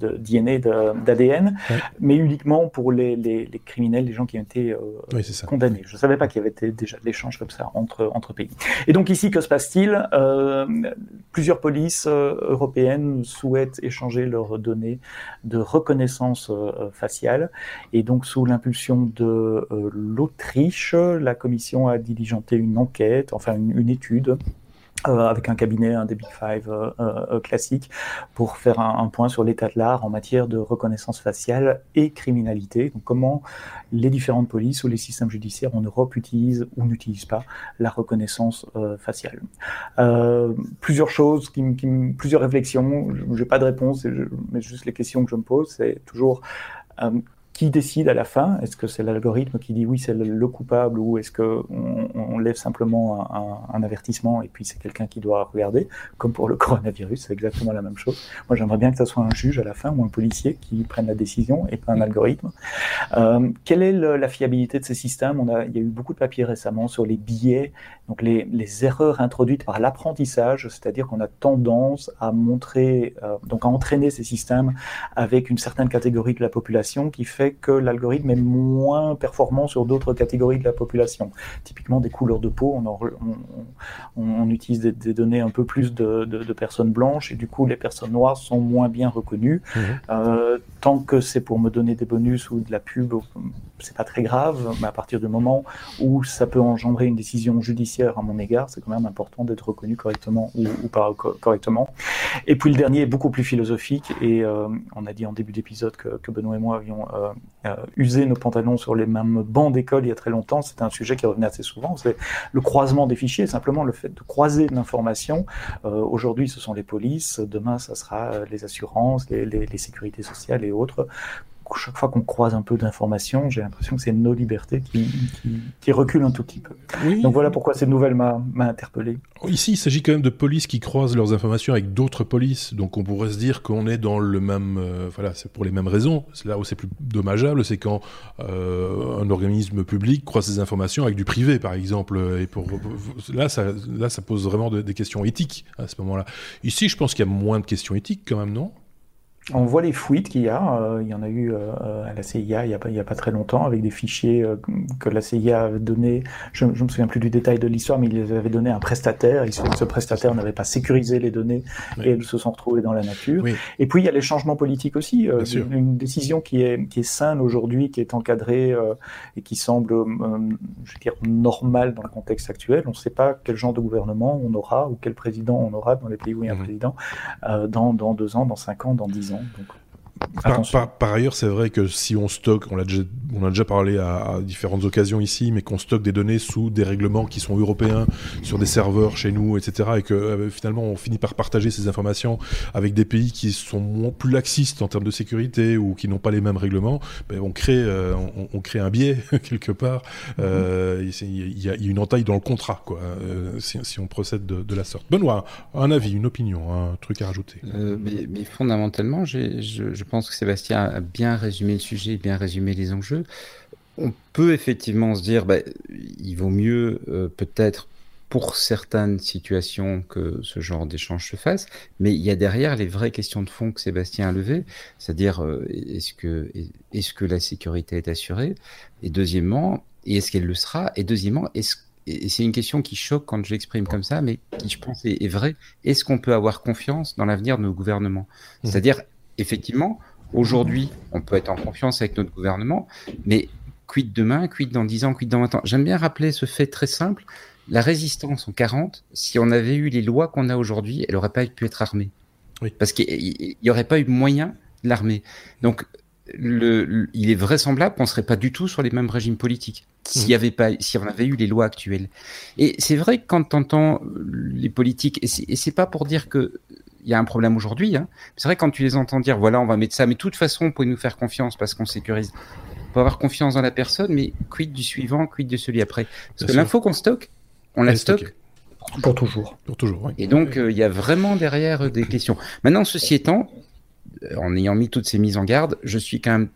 de DNA, d'ADN, mais uniquement pour les, les, les, criminels, les gens qui ont été euh, condamnés. Je ne savais pas qu'il y avait déjà de l'échange comme ça entre, entre pays. Et donc ici, que se passe-t-il? Euh, Plusieurs polices euh, européennes souhaitent échanger leurs données de reconnaissance euh, faciale, et donc sous l'impulsion de l'Autriche, la Commission a diligenté une enquête, enfin une, étude, euh, avec un cabinet, un des Big Five euh, euh, classique, pour faire un, point sur l'état de l'art en matière de reconnaissance faciale et criminalité. Donc, comment les différentes polices ou les systèmes judiciaires en Europe utilisent ou n'utilisent pas la reconnaissance faciale. plusieurs choses, plusieurs réflexions. Je n'ai pas de réponse, mais juste les questions que je me pose, c'est toujours qui décide à la fin? Est-ce que c'est l'algorithme qui dit oui, c'est le, coupable ou est-ce qu'on on lève simplement un, avertissement et puis c'est quelqu'un qui doit regarder? Comme pour le coronavirus, c'est exactement la même chose. Moi, j'aimerais bien que ce soit un juge à la fin ou un policier qui prenne la décision et pas un algorithme. Euh, quelle est la fiabilité de ces systèmes? On a, Il y a eu beaucoup de papiers récemment sur les biais, donc les, les erreurs introduites par l'apprentissage, c'est-à-dire qu'on a tendance à montrer, euh, donc à entraîner ces systèmes avec une certaine catégorie de la population qui fait que l'algorithme est moins performant sur d'autres catégories de la population. Typiquement des couleurs de peau, on, utilise des, données un peu plus de, personnes blanches et du coup les personnes noires sont moins bien reconnues. Mhm. Euh, tant que c'est pour me donner des bonus ou de la pub, c'est pas très grave, mais à partir du moment où ça peut engendrer une décision judiciaire à mon égard, c'est quand même important d'être reconnu correctement ou, pas correctement. Et puis le dernier est beaucoup plus philosophique et euh, on a dit en début d'épisode que, Benoît et moi avions euh, euh, usé nos pantalons sur les mêmes bancs d'école il y a très longtemps. C'était un sujet qui revenait assez souvent. C'est le croisement des fichiers, simplement le fait de croiser l'information. Aujourd'hui, ce sont les polices, demain, ça sera les assurances, les, les, les sécurités sociales et autres chaque fois qu'on croise un peu d'informations, j'ai l'impression que c'est nos libertés qui, qui, reculent un tout petit peu. Donc voilà pourquoi cette nouvelle m'a interpellé. Ici, il s'agit quand même de polices qui croisent leurs informations avec d'autres polices. Donc on pourrait se dire qu'on est dans le même... Euh, voilà, c'est pour les mêmes raisons. Là où c'est plus dommageable, c'est quand euh, un organisme public croise ses informations avec du privé, par exemple. Et pour, là, ça, là, ça pose vraiment des questions éthiques à ce moment-là. Ici, je pense qu'il y a moins de questions éthiques quand même, non? On voit les fuites qu'il y a. Euh, il y en a eu euh, à la CIA il n'y a, pas, il y a pas très longtemps avec des fichiers euh, que la CIA avait donnés. Je ne me souviens plus du détail de l'histoire, mais ils les avaient donnés à un prestataire. Il se que ce prestataire n'avait pas sécurisé les données et elles se sont retrouvées dans la nature. Et puis il y a les changements politiques aussi. Une, une, décision qui est, qui est saine aujourd'hui, qui est encadrée et qui semble, je veux dire, normale dans le contexte actuel. On ne sait pas quel genre de gouvernement on aura ou quel président on aura dans les pays où il y a un président dans, dans deux ans, dans cinq ans, dans dix ans. Donc, par, ailleurs, c'est vrai que si on stocke, on, a déjà, on a déjà parlé à, différentes occasions ici, mais qu'on stocke des données sous des règlements qui sont européens, sur des serveurs chez nous, etc., et que euh, finalement on finit par partager ces informations avec des pays qui sont moins, plus laxistes en termes de sécurité ou qui n'ont pas les mêmes règlements, ben on, crée, euh, on, crée un biais quelque part. Euh, il y, a une entaille dans le contrat, quoi, si, on procède de, la sorte. Benoît, un avis, une opinion, un truc à rajouter mais, mais, fondamentalement, je, je pense que Sébastien a bien résumé le sujet, bien résumé les enjeux. On peut effectivement se dire, bah, il vaut mieux euh, peut-être pour certaines situations que ce genre d'échange se fasse, mais il y a derrière les vraies questions de fond que Sébastien a levées, c'est-à-dire euh, est-ce que, est que la sécurité est assurée? Et deuxièmement, est-ce qu'elle le sera? Et deuxièmement, est-ce et c'est une question qui choque quand je l'exprime comme ça, mais qui, je pense, est, est vraie. Est-ce qu'on peut avoir confiance dans l'avenir de nos gouvernements? Mmh. C'est-à-dire, effectivement, aujourd'hui, on peut être en confiance avec notre gouvernement, mais quid demain, quid dans 10 ans, quid dans 20 ans? J'aime bien rappeler ce fait très simple. La résistance en 40, si on avait eu les lois qu'on a aujourd'hui, elle n'aurait pas pu être armée. Parce qu'il n'y aurait pas eu moyen de l'armer. Donc, le, il est vraisemblable qu'on serait pas du tout sur les mêmes régimes politiques s'il y mmh. avait pas, si on avait eu les lois actuelles. Et c'est vrai que quand tu entends les politiques, et c'est pas pour dire que il y a un problème aujourd'hui, hein, c'est vrai quand tu les entends dire voilà on va mettre ça, mais de toute façon vous pouvez nous faire confiance parce qu'on sécurise. On peut avoir confiance dans la personne, mais quid du suivant, quid de celui après? Parce que l'info qu'on stocke, on la stocke pour toujours. Pour toujours. Et donc euh, il y a vraiment derrière des questions. Maintenant ceci étant, euh, en ayant mis toutes ces mises en garde, je suis quand même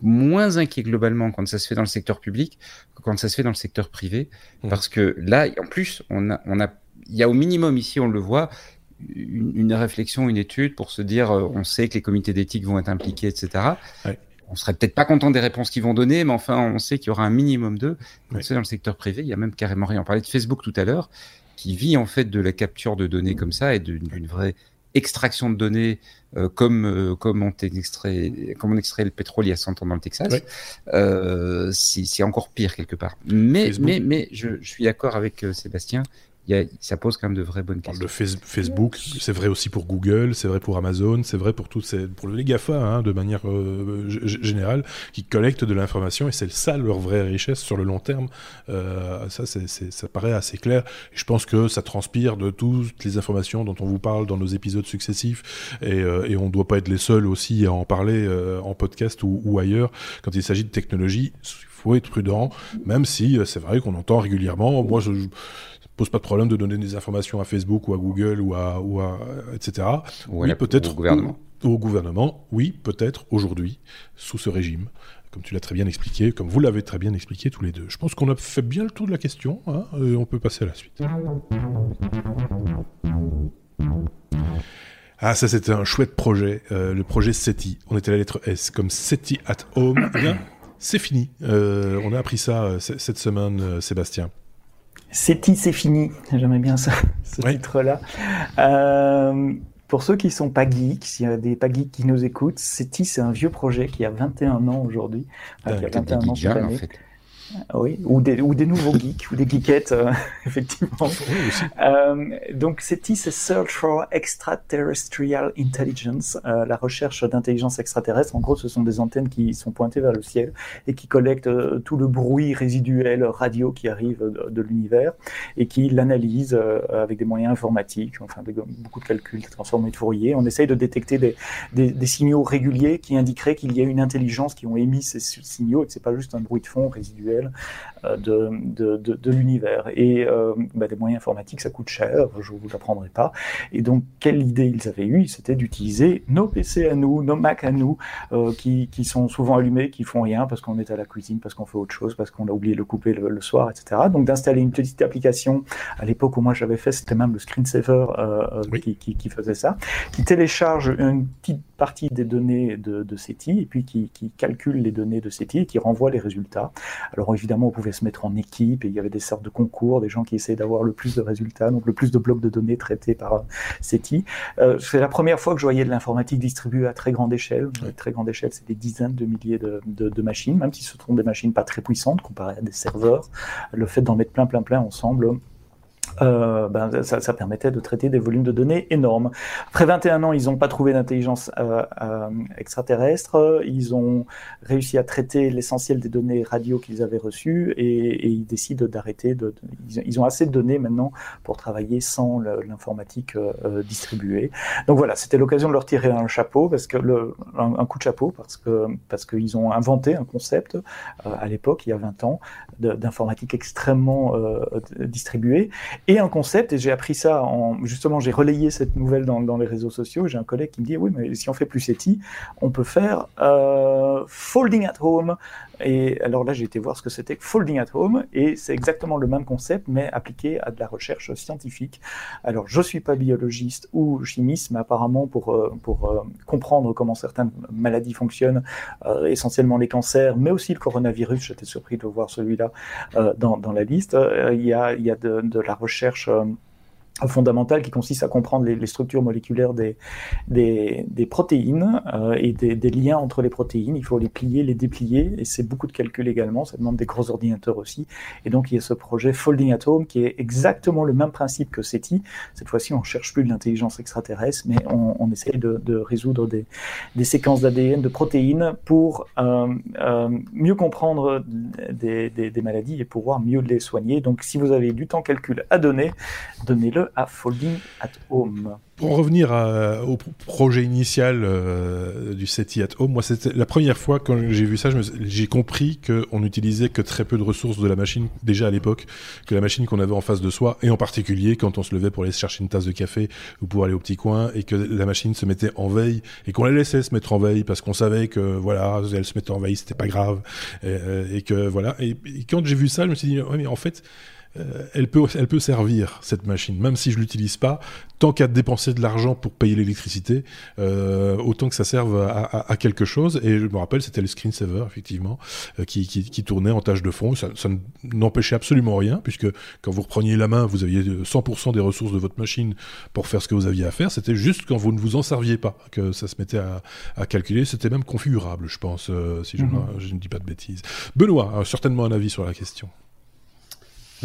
moins inquiet globalement quand ça se fait dans le secteur public que quand ça se fait dans le secteur privé, mmh. parce que là, en plus, on a, on a, il y a au minimum ici, on le voit, une, réflexion, une étude pour se dire, euh, on sait que les comités d'éthique vont être impliqués, etc. Ouais. On serait peut-être pas content des réponses qu'ils vont donner, mais enfin, on sait qu'il y aura un minimum d'eux. Ouais. Dans le secteur privé, il y a même carrément rien. On parlait de Facebook tout à l'heure, qui vit en fait de la capture de données comme ça et d'une vraie extraction de données euh, comme euh, comme on extrait comme on extrait le pétrole il y a 100 ans dans le Texas, euh, c'est encore pire quelque part. Mais mais mais je, je suis d'accord avec ça pose quand même de vraies bonnes questions. Le Facebook, c'est vrai aussi pour Google, c'est vrai pour Amazon, c'est vrai pour tous ces, pour les GAFA hein, de manière euh, générale, qui collectent de l'information et c'est ça leur vraie richesse sur le long terme. Euh, ça, ça paraît assez clair. Et je pense que ça transpire de toutes les informations dont on vous parle dans nos épisodes successifs et, euh, et on ne doit pas être les seuls aussi à en parler en podcast ou, ou, ailleurs quand il s'agit de technologie. Il faut être prudent, même si c'est vrai qu'on entend régulièrement. Moi, je, pose pas de problème de donner des informations à Facebook ou à Google ou à, ou à etc. Ou oui, peut-être au gouvernement. Au, gouvernement, oui, peut-être aujourd'hui sous ce régime, comme tu l'as très bien expliqué, comme vous l'avez très bien expliqué tous les deux. Je pense qu'on a fait bien le tour de la question, hein, et on peut passer à la suite. Ah, ça c'était un chouette projet, euh, le projet SETI. On était à la lettre S, comme SETI at Home. Eh bien, c'est fini. Euh, on a appris ça euh, cette semaine, Sébastien. SETI, c'est fini. J'aimais bien ça, ce titre-là. Euh, pour ceux qui sont pas geeks, s'il y a des pas geeks qui nous écoutent, SETI, c'est un vieux projet qui a 21 ans aujourd'hui. Enfin, qui a 21 ans cette année. En fait. Oui, ou des, ou des nouveaux geeks, ou des geekettes, euh, effectivement. Euh, donc, SETI, c'est Search for Extraterrestrial Intelligence, euh, la recherche d'intelligence extraterrestre. En gros, ce sont des antennes qui sont pointées vers le ciel et qui collectent euh, tout le bruit résiduel radio qui arrive de, de l'univers et qui l'analyse euh, avec des moyens informatiques, enfin beaucoup de calculs transformés de Fourier. On essaye de détecter des, des, des signaux réguliers qui indiqueraient qu'il y a une intelligence qui ont émis ces signaux et que c'est pas juste un bruit de fond résiduel euh, de, de, de, de l'univers. Et euh, bah, des moyens informatiques, ça coûte cher, je ne vous l'apprendrai pas. Et donc, quelle idée ils avaient eue? C'était d'utiliser nos PC à nous, nos Mac à nous, euh, qui, qui, sont souvent allumés, qui font rien parce qu'on est à la cuisine, parce qu'on fait autre chose, parce qu'on a oublié de le couper le, soir, etc. Donc, d'installer une petite application. À l'époque où moi j'avais fait, c'était même le screensaver euh, qui, qui, qui, faisait ça, qui télécharge une petite partie des données de, de SETI et puis qui, qui calcule les données de SETI et qui renvoie les résultats. Alors évidemment, on pouvait se mettre en équipe et il y avait des sortes de concours, des gens qui essayaient d'avoir le plus de résultats, donc le plus de blocs de données traités par SETI. Euh, c'est la première fois que je voyais de l'informatique distribuée à très grande échelle. À très grande échelle, c'est des dizaines de milliers de, de, de, machines, même si ce sont des machines pas très puissantes comparées à des serveurs. Le fait d'en mettre plein, plein, plein ensemble euh, ben, ça, ça, permettait de traiter des volumes de données énormes. Après 21 ans, ils n'ont pas trouvé d'intelligence euh, euh, extraterrestre. Ils ont réussi à traiter l'essentiel des données radio qu'ils avaient reçues et, et ils décident d'arrêter. De, ils, ont assez de données maintenant pour travailler sans l'informatique euh, distribuée. Donc voilà, c'était l'occasion de leur tirer un chapeau parce que le, un, un, coup de chapeau parce que parce qu'ils ont inventé un concept euh, à l'époque, il y a 20 ans, d'informatique extrêmement euh, distribuée et un concept, et j'ai appris ça en, justement, j'ai relayé cette nouvelle dans, les réseaux sociaux, j'ai un collègue qui me dit, oui, mais si on fait plus SETI, on peut faire euh, folding at home, et alors là, j'ai été voir ce que c'était Folding at Home, et c'est exactement le même concept, mais appliqué à de la recherche scientifique. Alors, je suis pas biologiste ou chimiste, mais apparemment, pour, euh, pour euh, comprendre comment certaines maladies fonctionnent, essentiellement les cancers, mais aussi le coronavirus, j'étais surpris de voir celui-là dans, dans la liste, il y a, y a de, de la recherche recherche euh, fondamentale qui consiste à comprendre les, structures moléculaires des, des, des protéines euh, et des, des, liens entre les protéines. Il faut les plier, les déplier, et c'est beaucoup de calculs également. Ça demande des gros ordinateurs aussi. Et donc il y a ce projet Folding at Home qui est exactement le même principe que SETI. Cette fois-ci, on cherche plus de l'intelligence extraterrestre, mais on, on essaye de, de, résoudre des, des séquences d'ADN, de protéines pour euh, euh, mieux comprendre des, des maladies et pouvoir mieux les soigner. Donc si vous avez du temps calcul à donner, donnez-le à Folding at Home. Pour revenir au projet initial euh, du SETI at Home, moi c'était la première fois quand j'ai vu ça, j'ai compris qu'on n'utilisait que très peu de ressources de la machine déjà à l'époque, que la machine qu'on avait en face de soi, et en particulier quand on se levait pour aller chercher une tasse de café ou pour aller au petit coin, et que la machine se mettait en veille et qu'on la laissait se mettre en veille parce qu'on savait que voilà, elle se mettait en veille, c'était pas grave, et, euh, que voilà. Et, et quand j'ai vu ça, je me suis dit ouais, mais en fait euh, elle, peut, elle peut servir, cette machine, même si je l'utilise pas, tant qu'à dépenser de l'argent pour payer l'électricité, euh, autant que ça serve à, quelque chose. Et je me rappelle, c'était le screensaver, effectivement, euh, qui, qui, tournait en tâche de fond. Ça, ça n'empêchait absolument rien, puisque quand vous repreniez la main, vous aviez 100% des ressources de votre machine pour faire ce que vous aviez à faire. C'était juste quand vous ne vous en serviez pas que ça se mettait à, calculer. C'était même configurable, je pense, si je, mhm. je, ne dis pas de bêtises. Benoît a certainement un avis sur la question.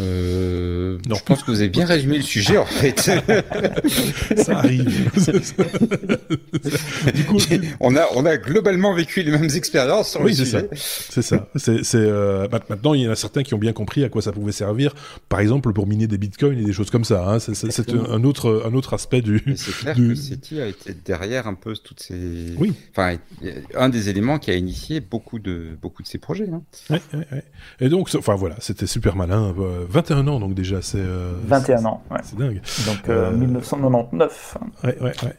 Euh, non. Je pense que vous avez bien résumé le sujet en fait. ça arrive. du coup, on a on a globalement vécu les mêmes expériences sur oui, le sujet. C'est ça. C'est c'est euh, maintenant il y en a certains qui ont bien compris à quoi ça pouvait servir. Par exemple pour miner des bitcoins et des choses comme ça. Hein. C'est un autre un autre aspect du. C'est clair du... que SETI a été derrière un peu toutes ces. Oui. Enfin un des éléments qui a initié beaucoup de beaucoup de ces projets. Hein. Ouais, ouais, ouais. Et donc enfin voilà c'était super malin. Euh, 21 ans donc déjà, c'est... 21 euh, ans, ouais. C'est dingue. Donc 1999. Euh, ouais, ouais, ouais.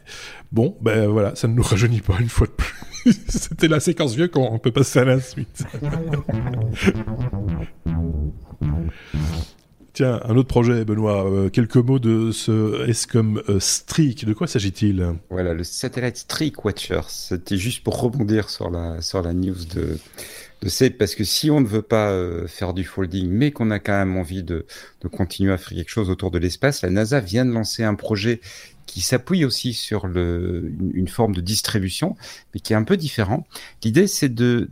Bon, ben voilà, ça ne nous rajeunit pas une fois de plus. C'était la séquence vieux qu'on peut passer à la suite. Tiens, un autre projet, Benoît. Euh, quelques mots de ce ESCOM Streak. De quoi s'agit-il? Voilà, le Satellite Streak Watcher. C'était juste pour rebondir sur la, sur la news de, c'est parce que si on ne veut pas euh, faire du folding, mais qu'on a quand même envie de, de, continuer à faire quelque chose autour de l'espace, la NASA vient de lancer un projet qui s'appuie aussi sur le, une, forme de distribution, mais qui est un peu différent. L'idée, c'est de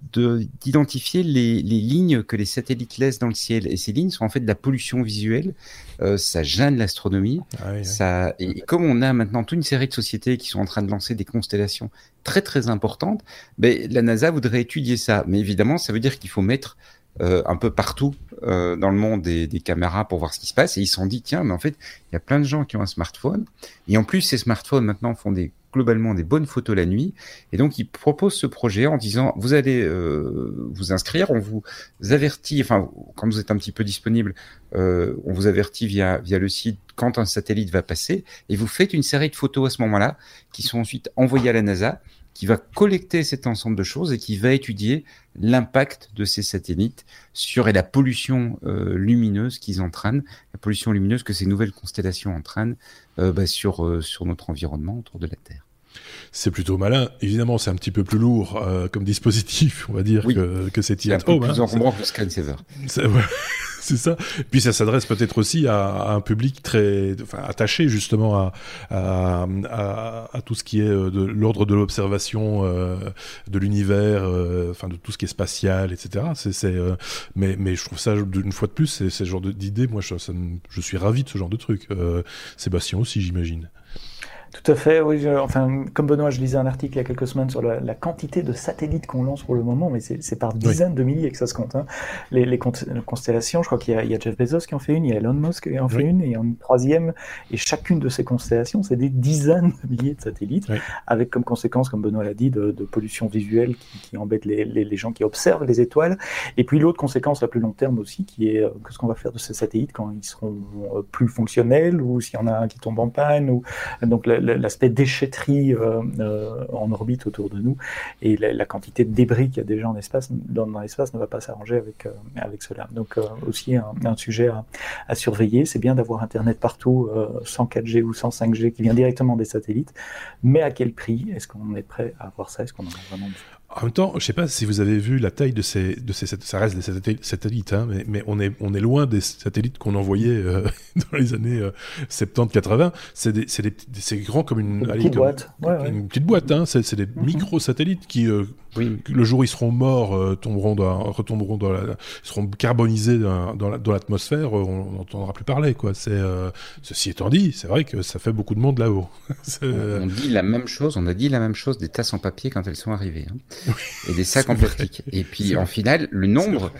d'identifier les, les, lignes que les satellites laissent dans le ciel. Et ces lignes sont en fait de la pollution visuelle. Euh, ça gêne l'astronomie. Ah ça, et comme on a maintenant toute une série de sociétés qui sont en train de lancer des constellations très très importantes, ben, la NASA voudrait étudier ça. Mais évidemment, ça veut dire qu'il faut mettre euh, un peu partout euh, dans le monde des, des, caméras pour voir ce qui se passe. Et ils se sont dit, tiens, mais en fait, il y a plein de gens qui ont un smartphone. Et en plus, ces smartphones maintenant font des globalement des bonnes photos la nuit. Et donc, ils proposent ce projet en disant, vous allez euh, vous inscrire, on vous avertit, enfin, quand vous êtes un petit peu disponible, euh, on vous avertit via, via le site quand un satellite va passer, et vous faites une série de photos à ce moment-là, qui sont ensuite envoyées à la NASA, qui va collecter cet ensemble de choses et qui va étudier l'impact de ces satellites sur et la pollution euh, lumineuse qu'ils entraînent, la pollution lumineuse que ces nouvelles constellations entraînent euh, bah, sur, euh, sur notre environnement autour de la Terre. C'est plutôt malin. Évidemment, c'est un petit peu plus lourd comme dispositif, on va dire, que, que c'est C'est un peu plus encombrant que Screensaver. c'est ça. Puis ça s'adresse peut-être aussi à, un public très attaché justement à, tout ce qui est euh, de l'ordre de l'observation euh, de l'univers, euh, enfin de tout ce qui est spatial, etc. Mais je trouve ça une fois de plus, c'est ce genre d'idée. Moi, je, je suis ravi de ce genre de truc. Sébastien aussi, j'imagine. Tout à fait, oui. enfin, comme Benoît, je lisais un article il y a quelques semaines sur la, la quantité de satellites qu'on lance pour le moment, mais c'est par dizaines de milliers que ça se compte. Hein. Les, les, constellations, je crois qu'il y, y, a Jeff Bezos qui en fait une, il y a Elon Musk qui en fait une, et une troisième. Et chacune de ces constellations, c'est des dizaines de milliers de satellites, avec comme conséquence, comme Benoît l'a dit, de, de, pollution visuelle qui, qui embête les, les, les, gens qui observent les étoiles. Et puis l'autre conséquence à plus long terme aussi, qui est euh, qu'est-ce qu'on va faire de ces satellites quand ils seront euh, plus fonctionnels, ou s'il y en a un qui tombe en panne, ou donc la, l'aspect déchetterie euh, euh, en orbite autour de nous et la, quantité de débris qu'il y a déjà en espace, dans, l'espace ne va pas s'arranger avec, euh, avec cela. Donc aussi un, sujet à, surveiller. C'est bien d'avoir Internet partout, sans 4G ou sans 5G qui vient directement des satellites, mais à quel prix Est-ce qu'on est prêt à avoir ça? Est-ce qu'on en a vraiment besoin? En même temps, je sais pas si vous avez vu la taille de ces, de ces, ça reste des satellites, hein, mais, mais on est, on est loin des satellites qu'on envoyait euh, dans les années 70-80. Euh, c'est des, c'est des, c'est grand comme une, une petite boîte, ouais, une petite boîte, hein. C'est, c'est des mm-hmm. micro-satellites qui, euh, oui. le jour où ils seront morts, tomberont dans, retomberont dans la, ils seront carbonisés dans, dans l'atmosphère, on n'entendra plus parler, quoi. C'est, ceci étant dit, c'est vrai que ça fait beaucoup de monde là-haut. on dit la même chose, on a dit la même chose des tasses en papier quand elles sont arrivées. Hein. Et des sacs en plastique. Et puis en final, le nombre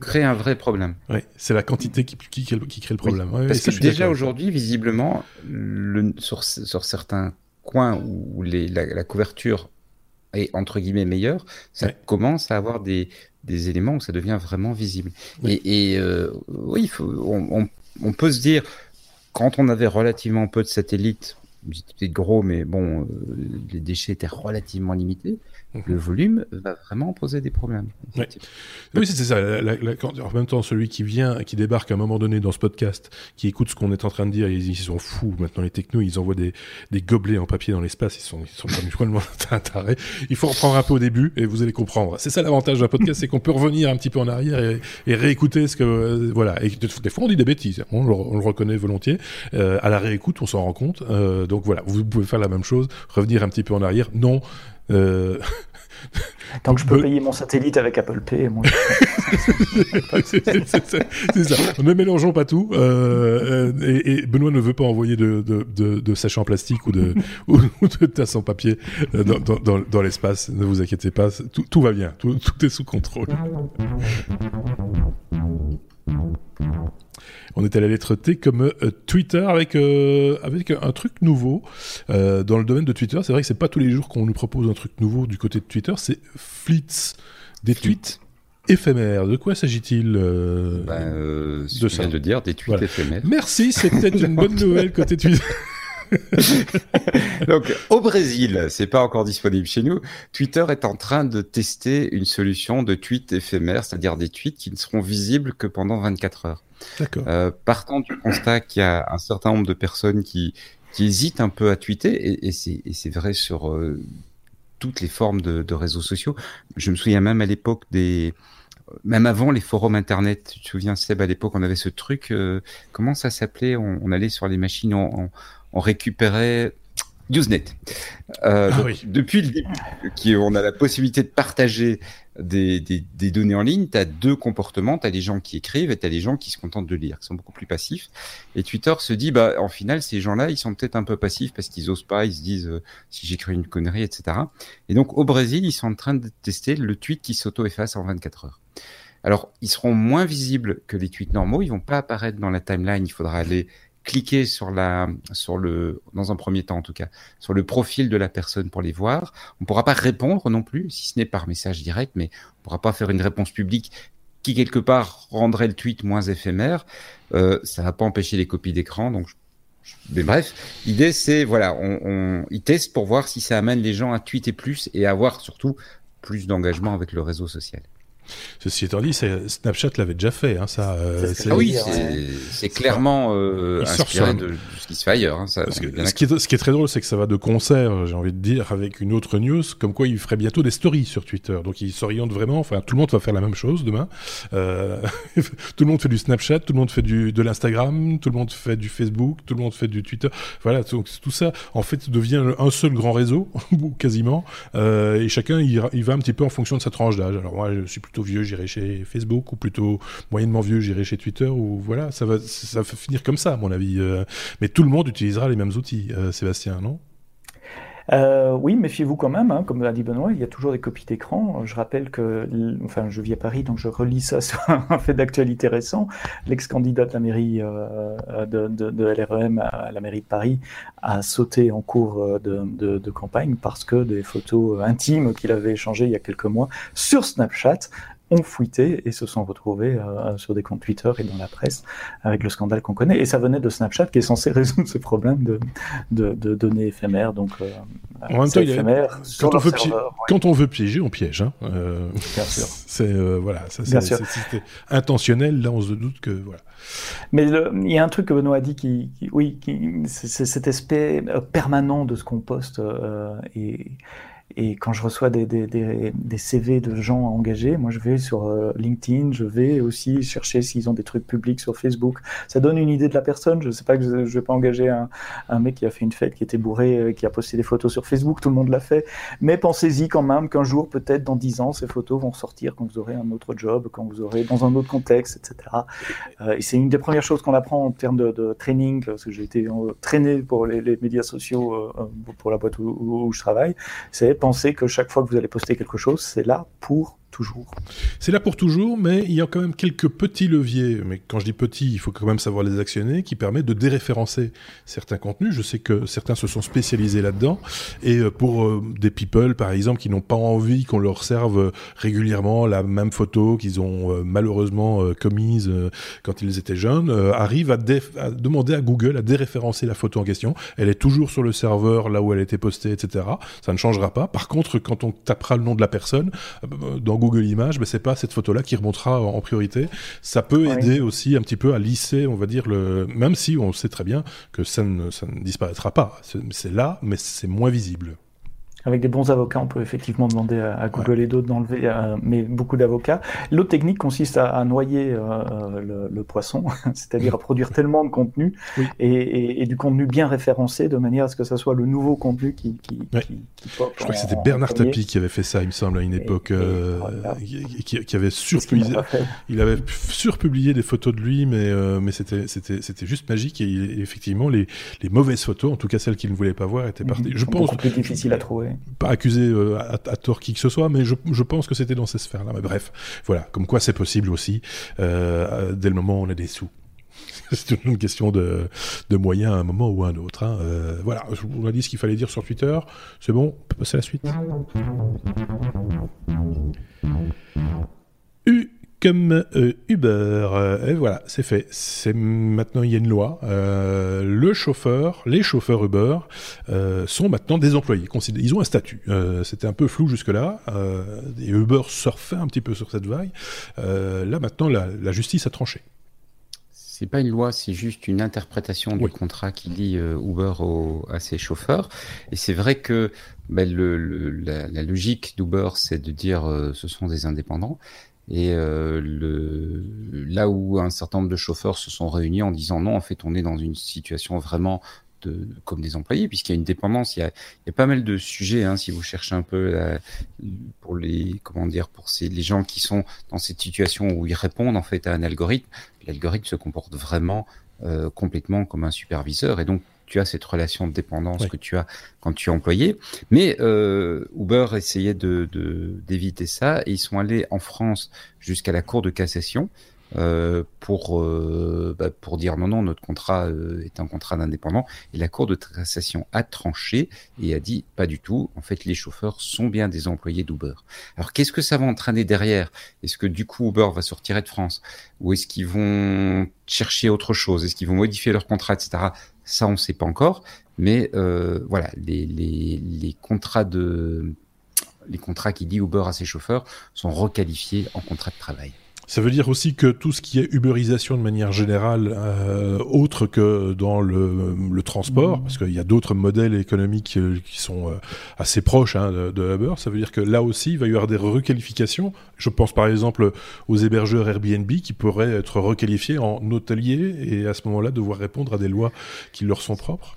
crée un vrai problème. Oui, c'est la quantité qui, qui, qui, crée le problème. parce que déjà aujourd'hui, visiblement, le, sur, sur, certains coins où les, la, couverture est entre guillemets meilleure, ça commence à avoir des, des, éléments où ça devient vraiment visible. Et, et euh, oui, faut, on, on, on, peut se dire, quand on avait relativement peu de satellites, c'était gros, mais bon, euh, les déchets étaient relativement limités. Mhm. Le volume va vraiment poser des problèmes. Oui, c'est ça. en même temps, celui qui vient, qui débarque à un moment donné dans ce podcast, qui écoute ce qu'on est en train de dire, ils, ils, sont fous. Maintenant, les technos, ils envoient des, des gobelets en papier dans l'espace. Ils sont, ils sont complètement tarés. Il faut reprendre un peu au début et vous allez comprendre. C'est ça l'avantage d'un podcast, c'est qu'on peut revenir un petit peu en arrière et, et réécouter ce que, euh, voilà. Et des fois, on dit des bêtises. On, le, on le reconnaît volontiers. Euh, à la réécoute, on s'en rend compte. Euh, donc voilà, vous pouvez faire la même chose, revenir un petit peu en arrière. Non. Euh... Tant que je peux payer mon satellite avec Apple Pay, moi. c'est ça. Ne mélangeons pas tout. Euh, et, et, Benoît ne veut pas envoyer de, de, de, de sachets en plastique ou de, ou, de tasses en papier euh, dans, dans, dans l'espace. Ne vous inquiétez pas, tout, tout va bien. Tout, tout est sous contrôle. On est à la lettre T comme euh, Twitter avec euh, avec un truc nouveau euh, dans le domaine de Twitter. C'est vrai que c'est pas tous les jours qu'on nous propose un truc nouveau du côté de Twitter. C'est Fleets, des tweets éphémères. De quoi s'agit-il ben, De ça. de dire des tweets éphémères. Merci, c'est peut-être une bonne nouvelle côté Twitter. Donc, au Brésil, c'est pas encore disponible chez nous. Twitter est en train de tester une solution de tweets éphémères, c'est-à-dire des tweets qui ne seront visibles que pendant 24 heures. D'accord. Euh, partant du constat qu'il y a un certain nombre de personnes qui, qui hésitent un peu à tweeter, et, et c'est vrai sur euh, toutes les formes de, de, réseaux sociaux. Je me souviens même à l'époque des, même avant les forums internet, tu te souviens Seb, à l'époque on avait ce truc, euh, comment ça s'appelait? On, on, allait sur les machines, on, on récupérait Usenet. Euh, ah Depuis le début, qui, on a la possibilité de partager des, des, des données en ligne, tu as deux comportements. Tu as les gens qui écrivent et tu as les gens qui se contentent de lire, qui sont beaucoup plus passifs. Et Twitter se dit, bah, en final, ces gens-là, ils sont peut-être un peu passifs parce qu'ils osent pas, ils se disent, euh, si j'écris une connerie, etc. Et donc, au Brésil, ils sont en train de tester le tweet qui s'auto-efface en 24 heures. Alors, ils seront moins visibles que les tweets normaux. Ils vont pas apparaître dans la timeline. Il faudra aller cliquer sur la, sur le, dans un premier temps en tout cas, sur le profil de la personne pour les voir. On ne pourra pas répondre non plus, si ce n'est par message direct, mais on ne pourra pas faire une réponse publique qui quelque part rendrait le tweet moins éphémère. Euh, ça va pas empêcher les copies d'écran, donc. Mais bref, l'idée c'est voilà, on, on, ils pour voir si ça amène les gens à tweeter plus et à avoir surtout plus d'engagement avec le réseau social. Ceci étant dit, Snapchat l'avait déjà fait. Hein, ça, euh, ah oui, c'est clairement euh, inspiré de, ce qui se fait ailleurs. Hein, ça, ce, qui est, ce, qui est, très drôle, c'est que ça va de concert, j'ai envie de dire, avec une autre news, comme quoi il ferait bientôt des stories sur Twitter. Donc il s'oriente vraiment, enfin tout le monde va faire la même chose demain. Euh, tout le monde fait du Snapchat, tout le monde fait du, de l'Instagram, tout le monde fait du Facebook, tout le monde fait du Twitter. Voilà, donc tout ça, en fait, devient un seul grand réseau, quasiment, euh, et chacun il, il va un petit peu en fonction de sa tranche d'âge. Alors moi, je suis plutôt vieux, j'irai chez Facebook, ou plutôt moyennement vieux, j'irai chez Twitter, ou voilà, ça va, ça va finir comme ça, à mon avis. Euh. mais tout le monde utilisera les mêmes outils, euh, Sébastien, non? Euh, oui, méfiez-vous quand même, hein, comme l'a dit Benoît, il y a toujours des copies d'écran. Je rappelle que, enfin, je vis à Paris, donc je relis ça sur un fait d'actualité récent. L'ex-candidat de la mairie euh, de, de, LREM à la mairie de Paris a sauté en cours de, de campagne parce que des photos intimes qu'il avait échangées il y a quelques mois sur Snapchat ont fuité et se sont retrouvés euh, sur des comptes Twitter et dans la presse avec le scandale qu'on connaît. Et ça venait de Snapchat qui est censé résoudre ce problème de, de, de données éphémères. Donc, euh, en même temps, éphémère, quand, on veut quand on veut piéger, on piège. Hein. Euh, Bien sûr. C'est voilà, ça intentionnel. Là, on se doute que voilà. Mais il y a un truc que Benoît a dit qui, oui, qui, c'est cet aspect permanent de ce qu'on poste et Et quand je reçois des, des, des, des CV de gens engagés, moi je vais sur euh, LinkedIn, je vais aussi chercher s'ils ont des trucs publics sur Facebook. Ça donne une idée de la personne. Je sais pas que je, je vais pas engager un, un, mec qui a fait une fête, qui était bourré, euh, qui a posté des photos sur Facebook. Tout le monde l'a fait. Mais pensez-y quand même qu'un jour, peut-être dans dix ans, ces photos vont sortir quand vous aurez un autre job, quand vous aurez dans un autre contexte, etc. Euh, et c'est une des premières choses qu'on apprend en termes de, de training, parce que j'ai été traîné pour les, les médias sociaux pour la boîte où, où je travaille. C'est penser que chaque fois que vous allez poster quelque chose, c'est là pour toujours. C'est là pour toujours, mais il y a quand même quelques petits leviers. Mais quand je dis petits, il faut quand même savoir les actionner, qui permettent de déréférencer certains contenus. Je sais que certains se sont spécialisés là-dedans. Et euh, pour euh, des people, par exemple, qui n'ont pas envie qu'on leur serve euh, régulièrement la même photo qu'ils ont malheureusement commise quand ils étaient jeunes, arrivent à, à, demander à Google à déréférencer la photo en question. Elle est toujours sur le serveur là où elle a été postée, etc. Ça ne changera pas. Par contre, quand on tapera le nom de la personne, dans Google Images, mais c'est pas cette photo-là qui remontera en priorité. Ça peut aider aussi un petit peu à lisser, on va dire, le, même si on sait très bien que ça ne, ça ne disparaîtra pas. C'est là, mais c'est moins visible avec des bons avocats, on peut effectivement demander à, Google ouais. et d'autres d'enlever, euh, mais beaucoup d'avocats. L'autre technique consiste à, à noyer euh, le, le, poisson, c'est-à-dire à produire tellement de contenu oui. et, et, et, du contenu bien référencé de manière à ce que ça soit le nouveau contenu qui, qui, ouais. qui, qui pop. Je crois que c'était Bernard Tapie qui avait fait ça, il me semble, à une époque, et, euh, voilà. qui, qui, avait surpublié, il avait surpublié des photos de lui, mais, euh, mais c'était, c'était, c'était juste magique et, et, effectivement, les, les mauvaises photos, en tout cas celles qu'il ne voulait pas voir, étaient parties. Mmh, je pense. plus difficile à trouver pas accuser euh, à, tort qui que ce soit, mais je, je pense que c'était dans ces sphères-là. Mais bref, voilà, comme quoi c'est possible aussi, euh, dès le moment où on a des sous. c'est une question de, de moyens à un moment ou à un autre. Hein. Euh, voilà, on a dit ce qu'il fallait dire sur Twitter. C'est bon, on peut passer à la suite. Comme euh, Uber. Euh, et voilà, c'est fait. C'est maintenant il y a une loi. Euh, le chauffeur, les chauffeurs Uber euh, sont maintenant des employés. Ils ont un statut. Euh, c'était un peu flou jusque là. Euh, et Uber surfait un petit peu sur cette vague. là maintenant, la, la, justice a tranché. C'est pas une loi, c'est juste une interprétation oui. du contrat qui lie Uber au, à ses chauffeurs. Et c'est vrai que ben, le, le, la, la, logique d'Uber, c'est de dire ce sont des indépendants. Et euh, le, là où un certain nombre de chauffeurs se sont réunis en disant non, en fait, on est dans une situation vraiment de, comme des employés, puisqu'il y a une dépendance. Il y a, il y a pas mal de sujets, hein, si vous cherchez un peu la, pour les, comment dire, pour ces, les gens qui sont dans cette situation où ils répondent en fait à un algorithme. L'algorithme se comporte vraiment euh, complètement comme un superviseur, et donc tu as cette relation de dépendance ouais. que tu as quand tu es employé. Mais euh, Uber essayait de, d'éviter ça et ils sont allés en France jusqu'à la Cour de cassation euh, pour euh, bah, pour dire non non notre contrat euh, est un contrat d'indépendant. Et la Cour de cassation a tranché et a dit pas du tout. En fait les chauffeurs sont bien des employés d'Uber. Alors qu'est-ce que ça va entraîner derrière? Est-ce que du coup Uber va sortir de France? Ou est-ce qu'ils vont chercher autre chose? Est-ce qu'ils vont modifier leur contrat etc ça, on ne sait pas encore. Mais euh, voilà, les, les, contrats de les contrats qui dit Uber à ses chauffeurs sont requalifiés en contrat de travail. Ça veut dire aussi que tout ce qui est uberisation de manière générale, euh, autre que dans le, le transport, mmh. parce qu'il y a d'autres modèles économiques euh, qui sont euh, assez proches hein, de, de, Uber, ça veut dire que là aussi, il va y avoir des requalifications. Je pense par exemple aux hébergeurs Airbnb qui pourraient être requalifiés en hôteliers et à ce moment-là devoir répondre à des lois qui leur sont propres.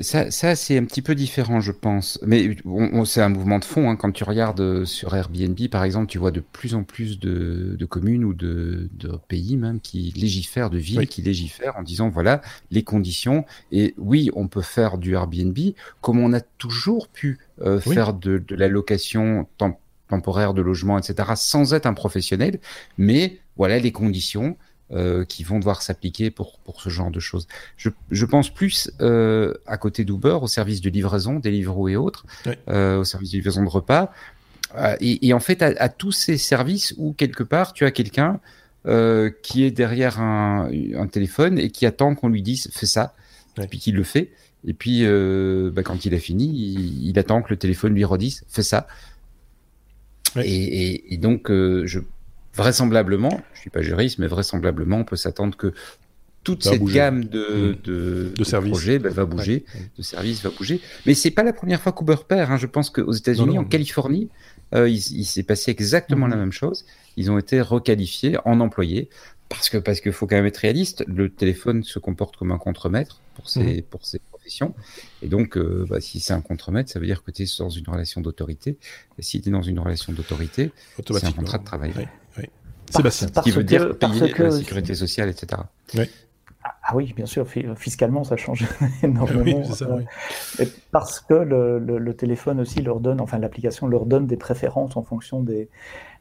Ça, ça c'est un petit peu différent, je pense. Mais on, on, c'est un mouvement de fond. Hein. Quand tu regardes euh, sur Airbnb, par exemple, tu vois de plus en plus de, de communes ou de, de, pays même qui légifèrent, de villes oui. qui légifèrent en disant voilà les conditions. Et oui, on peut faire du Airbnb comme on a toujours pu euh, oui. faire de, de la location temp temporaire de logement, etc., sans être un professionnel. Mais voilà les conditions euh, qui vont devoir s'appliquer pour, pour ce genre de choses. Je, je pense plus euh, à côté d'Uber, au service de livraison, Deliveroo et autres, oui. euh, au service de livraison de repas, euh, et, et, en fait à, à, tous ces services où quelque part tu as quelqu'un qui est derrière un, un, téléphone et qui attend qu'on lui dise fais ça, oui. et puis qu'il le fait. Et puis bah, quand il a fini, il, il, attend que le téléphone lui redise fais ça. Oui. Et, et, et, donc, je, vraisemblablement, je suis pas juriste, mais vraisemblablement, on peut s'attendre que toute cette gamme de, mmh. de, projets ben, va bouger, de services va bouger. Mais c'est pas la première fois qu'Uber perd. Hein. Je pense qu'aux États-Unis, en Californie, euh, il, s'est passé exactement la mmh. même chose. Ils ont été requalifiés en employés parce que parce qu'il faut quand même être réaliste. Le téléphone se comporte comme un contremaître pour ses mmh. pour ses Et donc, euh, bah, si c'est un contremaître, ça veut dire que tu es dans une relation d'autorité. Et si tu es dans une relation d'autorité, c'est un contrat de travail. Oui, oui. Sébastien. Ce qui veut dire payer la sécurité sociale, etc. Oui. Ah oui, bien sûr, fiscalement, ça change énormément. parce que le, téléphone aussi leur donne, enfin l'application leur donne des préférences en fonction des,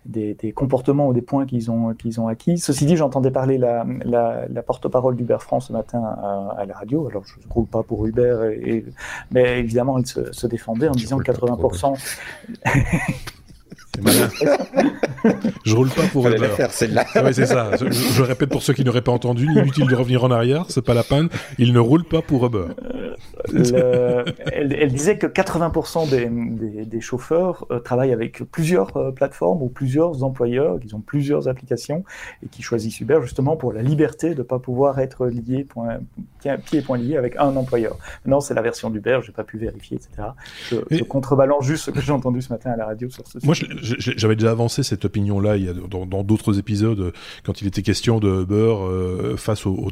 des, comportements ou des points qu'ils ont, qu'ils ont acquis. Ceci dit, j'entendais parler la, la, porte-parole d'Uber France ce matin à, la radio. Alors, je ne roule pas pour Uber, et, mais évidemment, il se, se défendait en disant que 80%. je roule pas pour Uber. celle-là. c'est ça. Je, répète pour ceux qui n'auraient pas entendu, inutile de revenir en arrière, c'est pas la peine. Il ne roule pas pour Uber. Elle, disait que 80% des, des, chauffeurs euh, travaillent avec plusieurs euh, plateformes ou plusieurs employeurs, qui ont plusieurs applications et qui choisissent Uber justement pour la liberté de ne pas pouvoir être lié, pied et point lié avec un employeur. Non, c'est la version d'Uber, j'ai pas pu vérifier, etc. Je, contrebalance juste ce que j'ai entendu ce matin à la radio sur ce sujet. Moi, j'avais déjà avancé cette opinion-là dans d'autres épisodes quand il était question de Uber euh, face aux,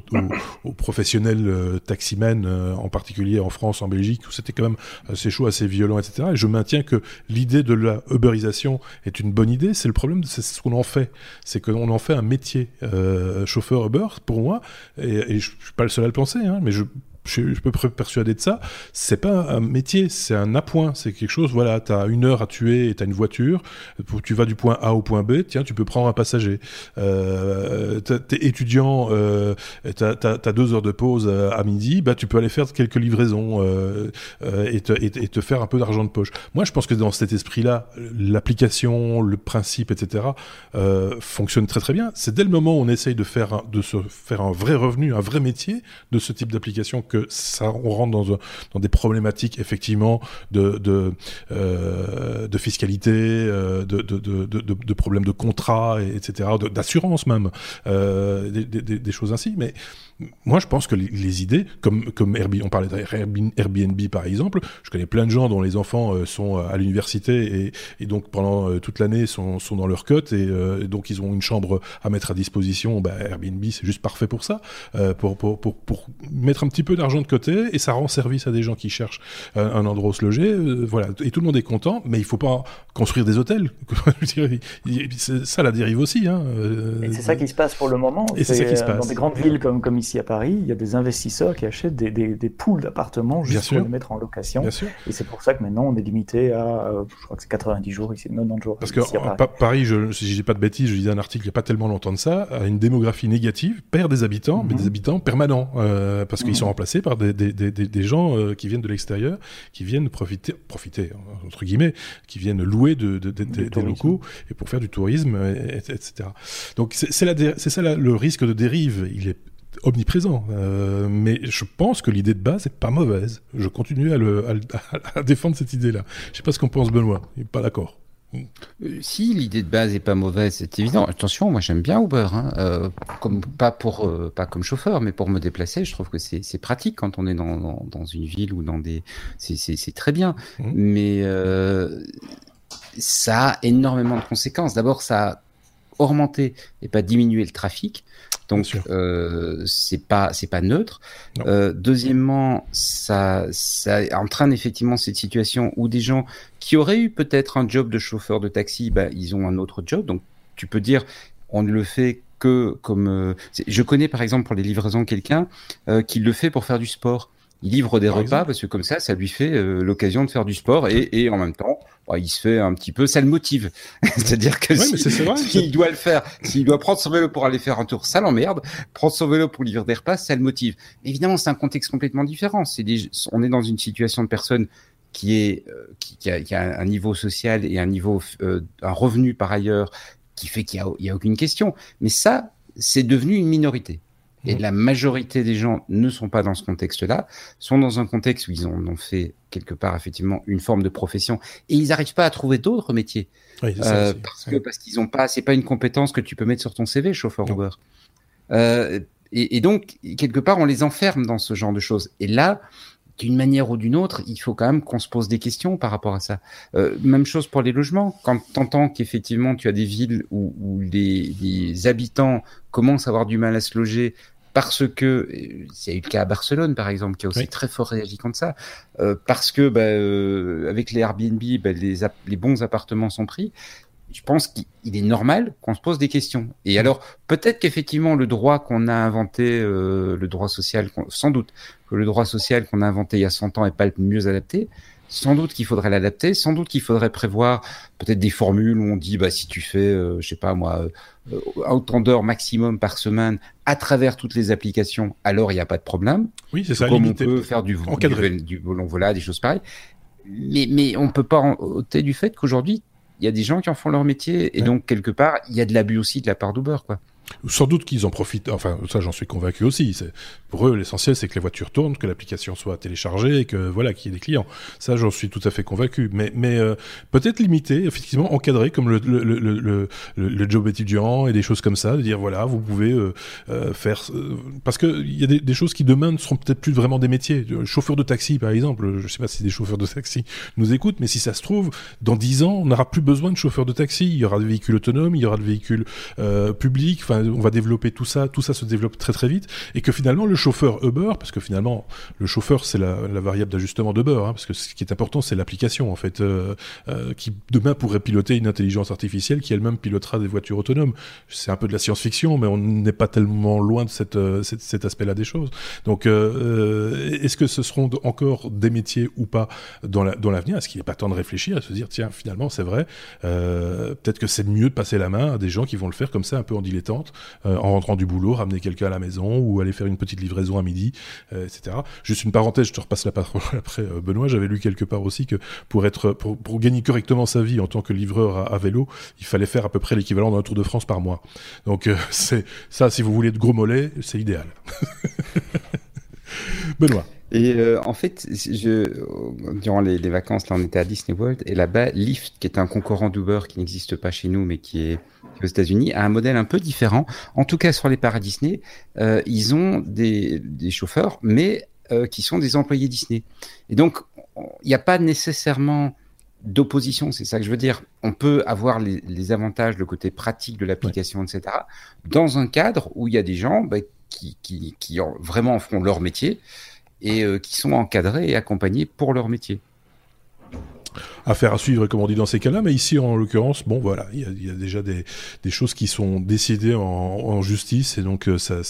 professionnels euh, taximens euh, en particulier en France, en Belgique où c'était quand même assez chaud, assez violent, etc. Et je maintiens que l'idée de la Uberisation est une bonne idée. C'est le problème, c'est ce qu'on en fait, c'est qu'on en fait un métier. chauffeur Uber, pour moi, et, et je suis pas le seul à le penser, hein, mais je je, je, peux persuader de ça. C'est pas un métier, c'est un appoint. C'est quelque chose, voilà, tu as une heure à tuer et tu as une voiture. Tu vas du point A au point B, tiens, tu peux prendre un passager. Euh, tu es étudiant, euh, tu as, deux heures de pause euh, à midi, bah, tu peux aller faire quelques livraisons euh, euh, et, te, et, te, faire un peu d'argent de poche. Moi, je pense que dans cet esprit-là, l'application, le principe, etc., fonctionne très très bien. C'est dès le moment où on essaye de, faire de se faire un vrai revenu, un vrai métier de ce type d'application que ça, on rentre dans, des problématiques effectivement de, euh, fiscalité, euh, de, problèmes de contrat, etc., d'assurance même, euh, des, des, des, choses ainsi. Mais moi, je pense que les, idées, comme, comme Airbnb, on parlait d'Airbnb par exemple, je connais plein de gens dont les enfants euh, sont à l'université et, et, donc pendant euh, toute l'année sont, sont dans leur cote et, euh, donc ils ont une chambre à mettre à disposition. Bah, Airbnb, c'est juste parfait pour ça, pour, pour, pour, pour, mettre un petit peu d'argent de côté et ça rend service à des gens qui cherchent un endroit où se loger. voilà, et tout le monde est content, mais il faut pas construire des hôtels. c'est ça la dérive aussi. Hein. c'est ça qui se passe pour le moment. Et c'est ça qui se passe. Dans des grandes villes comme, comme ici à Paris, il y a des investisseurs qui achètent des, des, poules d'appartements juste pour les mettre en location. Et c'est pour ça que maintenant on est limité à, euh, je crois que c'est 90 jours ici, 90 jours. Parce que Paris, je, si je dis pas de bêtises, je lisais un article il n'y a pas tellement longtemps de ça, a une démographie négative, perd des habitants, mais des mhm. habitants permanents, euh, parce qu'ils sont mhm. remplacés par des, des gens euh, qui viennent de l'extérieur, qui viennent profiter, profiter entre guillemets, qui viennent louer de, des locaux et pour faire du tourisme, etc. Donc c'est ça le risque de dérive. Il est omniprésent. Euh, mais je pense que l'idée de base n'est pas mauvaise. Je continue à, le, à, défendre cette idée-là. Je sais pas ce qu'on pense Benoît. Il n'est pas d'accord. Euh, si l'idée de base est pas mauvaise, c'est évident. Attention, moi j'aime bien Uber, hein. euh, comme pas pour pas comme chauffeur, mais pour me déplacer. Je trouve que c'est pratique quand on est dans, dans, une ville ou dans des. C'est très bien, mmh. mais ça a énormément de conséquences. D'abord, ça a augmenté et pas diminué le trafic. Donc euh, c'est pas c'est pas neutre. Euh, deuxièmement, ça ça entraîne effectivement cette situation où des gens qui auraient eu peut-être un job de chauffeur de taxi, bah, ils ont un autre job. Donc tu peux dire on ne le fait que comme euh, je connais par exemple pour les livraisons quelqu'un euh, qui le fait pour faire du sport. Il livre des repas parce que comme ça, ça lui fait l'occasion de faire du sport et, et en même temps, bah, il se fait un petit peu, ça le motive. C'est-à-dire que s'il doit le faire, s'il doit prendre son vélo pour aller faire un tour, ça l'emmerde. Prendre son vélo pour livrer des repas, ça le motive. Évidemment, c'est un contexte complètement différent. C'est on est dans une situation de personne qui est euh, qui, a, qui, a, un niveau social et un niveau euh, un revenu par ailleurs qui fait qu'il y, y a, aucune question. Mais ça, c'est devenu une minorité. Et la majorité des gens ne sont pas dans ce contexte-là, sont dans un contexte où ils ont, ont, fait quelque part effectivement une forme de profession et ils n'arrivent pas à trouver d'autres métiers euh, parce que parce qu'ils ont pas, c'est pas une compétence que tu peux mettre sur ton CV, chauffeur Uber. Euh, Et, et, donc, quelque part, on les enferme dans ce genre de choses. Et là, d'une manière ou d'une autre, il faut quand même qu'on se pose des questions par rapport à ça. Euh, même chose pour les logements. Quand tu entends qu'effectivement tu as des villes où, où les, les, habitants commencent à avoir du mal à se loger parce que il y a eu le cas à Barcelone par exemple qui a aussi oui. très fort réagi contre ça euh, parce que bah, euh, avec les Airbnb bah, les, les bons appartements sont pris je pense qu'il est normal qu'on se pose des questions. Et alors, peut-être qu'effectivement, le droit qu'on a inventé, euh, le droit social, sans doute que le droit social qu'on a inventé il y a 100 ans est pas le mieux adapté. Sans doute qu'il faudrait l'adapter. Sans doute qu'il faudrait prévoir peut-être des formules où on dit, bah, si tu fais, euh, je sais pas moi, euh, autant d'heures maximum par semaine à travers toutes les applications, alors il n'y a pas de problème. Oui, c'est ça. Comme on peut faire du, du, du volant voilà, des choses pareilles. Mais, mais on peut pas ôter du fait qu'aujourd'hui, il y a des gens qui en font leur métier et ouais. donc quelque part il y a de l'abus aussi de la part d'Uber quoi. Sans doute qu'ils en profitent, enfin ça j'en suis convaincu aussi. Pour eux l'essentiel c'est que les voitures tournent, que l'application soit téléchargée et que voilà qu'il y ait des clients. Ça j'en suis tout à fait convaincu. Mais, mais euh, peut-être limiter, effectivement encadrer comme le, le, le, le, job étudiant et des choses comme ça, de dire voilà vous pouvez euh, euh, faire parce que il y a des, choses qui demain ne seront peut-être plus vraiment des métiers. Chauffeur de taxi par exemple, je sais pas si des chauffeurs de taxi nous écoutent, mais si ça se trouve dans dix ans on n'aura plus besoin de chauffeurs de taxi. Il y aura des véhicules autonomes, il y aura des véhicules publics. Enfin on va développer tout ça, tout ça se développe très très vite, et que finalement le chauffeur Uber, parce que finalement le chauffeur c'est la, variable d'ajustement d'Uber, hein, parce que ce qui est important c'est l'application en fait, euh, euh, qui demain pourrait piloter une intelligence artificielle qui elle-même pilotera des voitures autonomes. C'est un peu de la science-fiction, mais on n'est pas tellement loin de euh, cet aspect-là des choses. Donc euh, est-ce que ce seront encore des métiers ou pas dans l'avenir? Est-ce qu'il n'est pas temps de réfléchir et se dire tiens finalement c'est vrai, peut-être que c'est mieux de passer la main à des gens qui vont le faire comme ça un peu en dilettante euh, en rentrant du boulot, ramener quelqu'un à la maison ou aller faire une petite livraison à midi, euh, etc. Juste une parenthèse, je te repasse la parole après euh, Benoît. J'avais lu quelque part aussi que pour être pour, gagner correctement sa vie en tant que livreur à, vélo, il fallait faire à peu près l'équivalent d'un Tour de France par mois. Donc c'est ça, si vous voulez de gros mollets, c'est idéal. Benoît. Et en fait, je, durant les, les, vacances, là, on était à Disney World et là-bas, Lyft, qui est un concurrent d'Uber qui n'existe pas chez nous, mais qui est aux États-Unis, a un modèle un peu différent. En tout cas, sur les paradis Disney, euh, ils ont des, des chauffeurs, mais euh, qui sont des employés Disney. Et donc, il n'y a pas nécessairement d'opposition, c'est ça que je veux dire. On peut avoir les, les avantages, le côté pratique de l'application, ouais. etc., dans un cadre où il y a des gens bah, qui, qui, qui en, vraiment font leur métier et euh, qui sont encadrés et accompagnés pour leur métier. Affaire à suivre, comme on dit dans ces cas-là, mais ici, en l'occurrence, bon, voilà, il y a, déjà des, choses qui sont décidées en, justice, et donc euh, ça,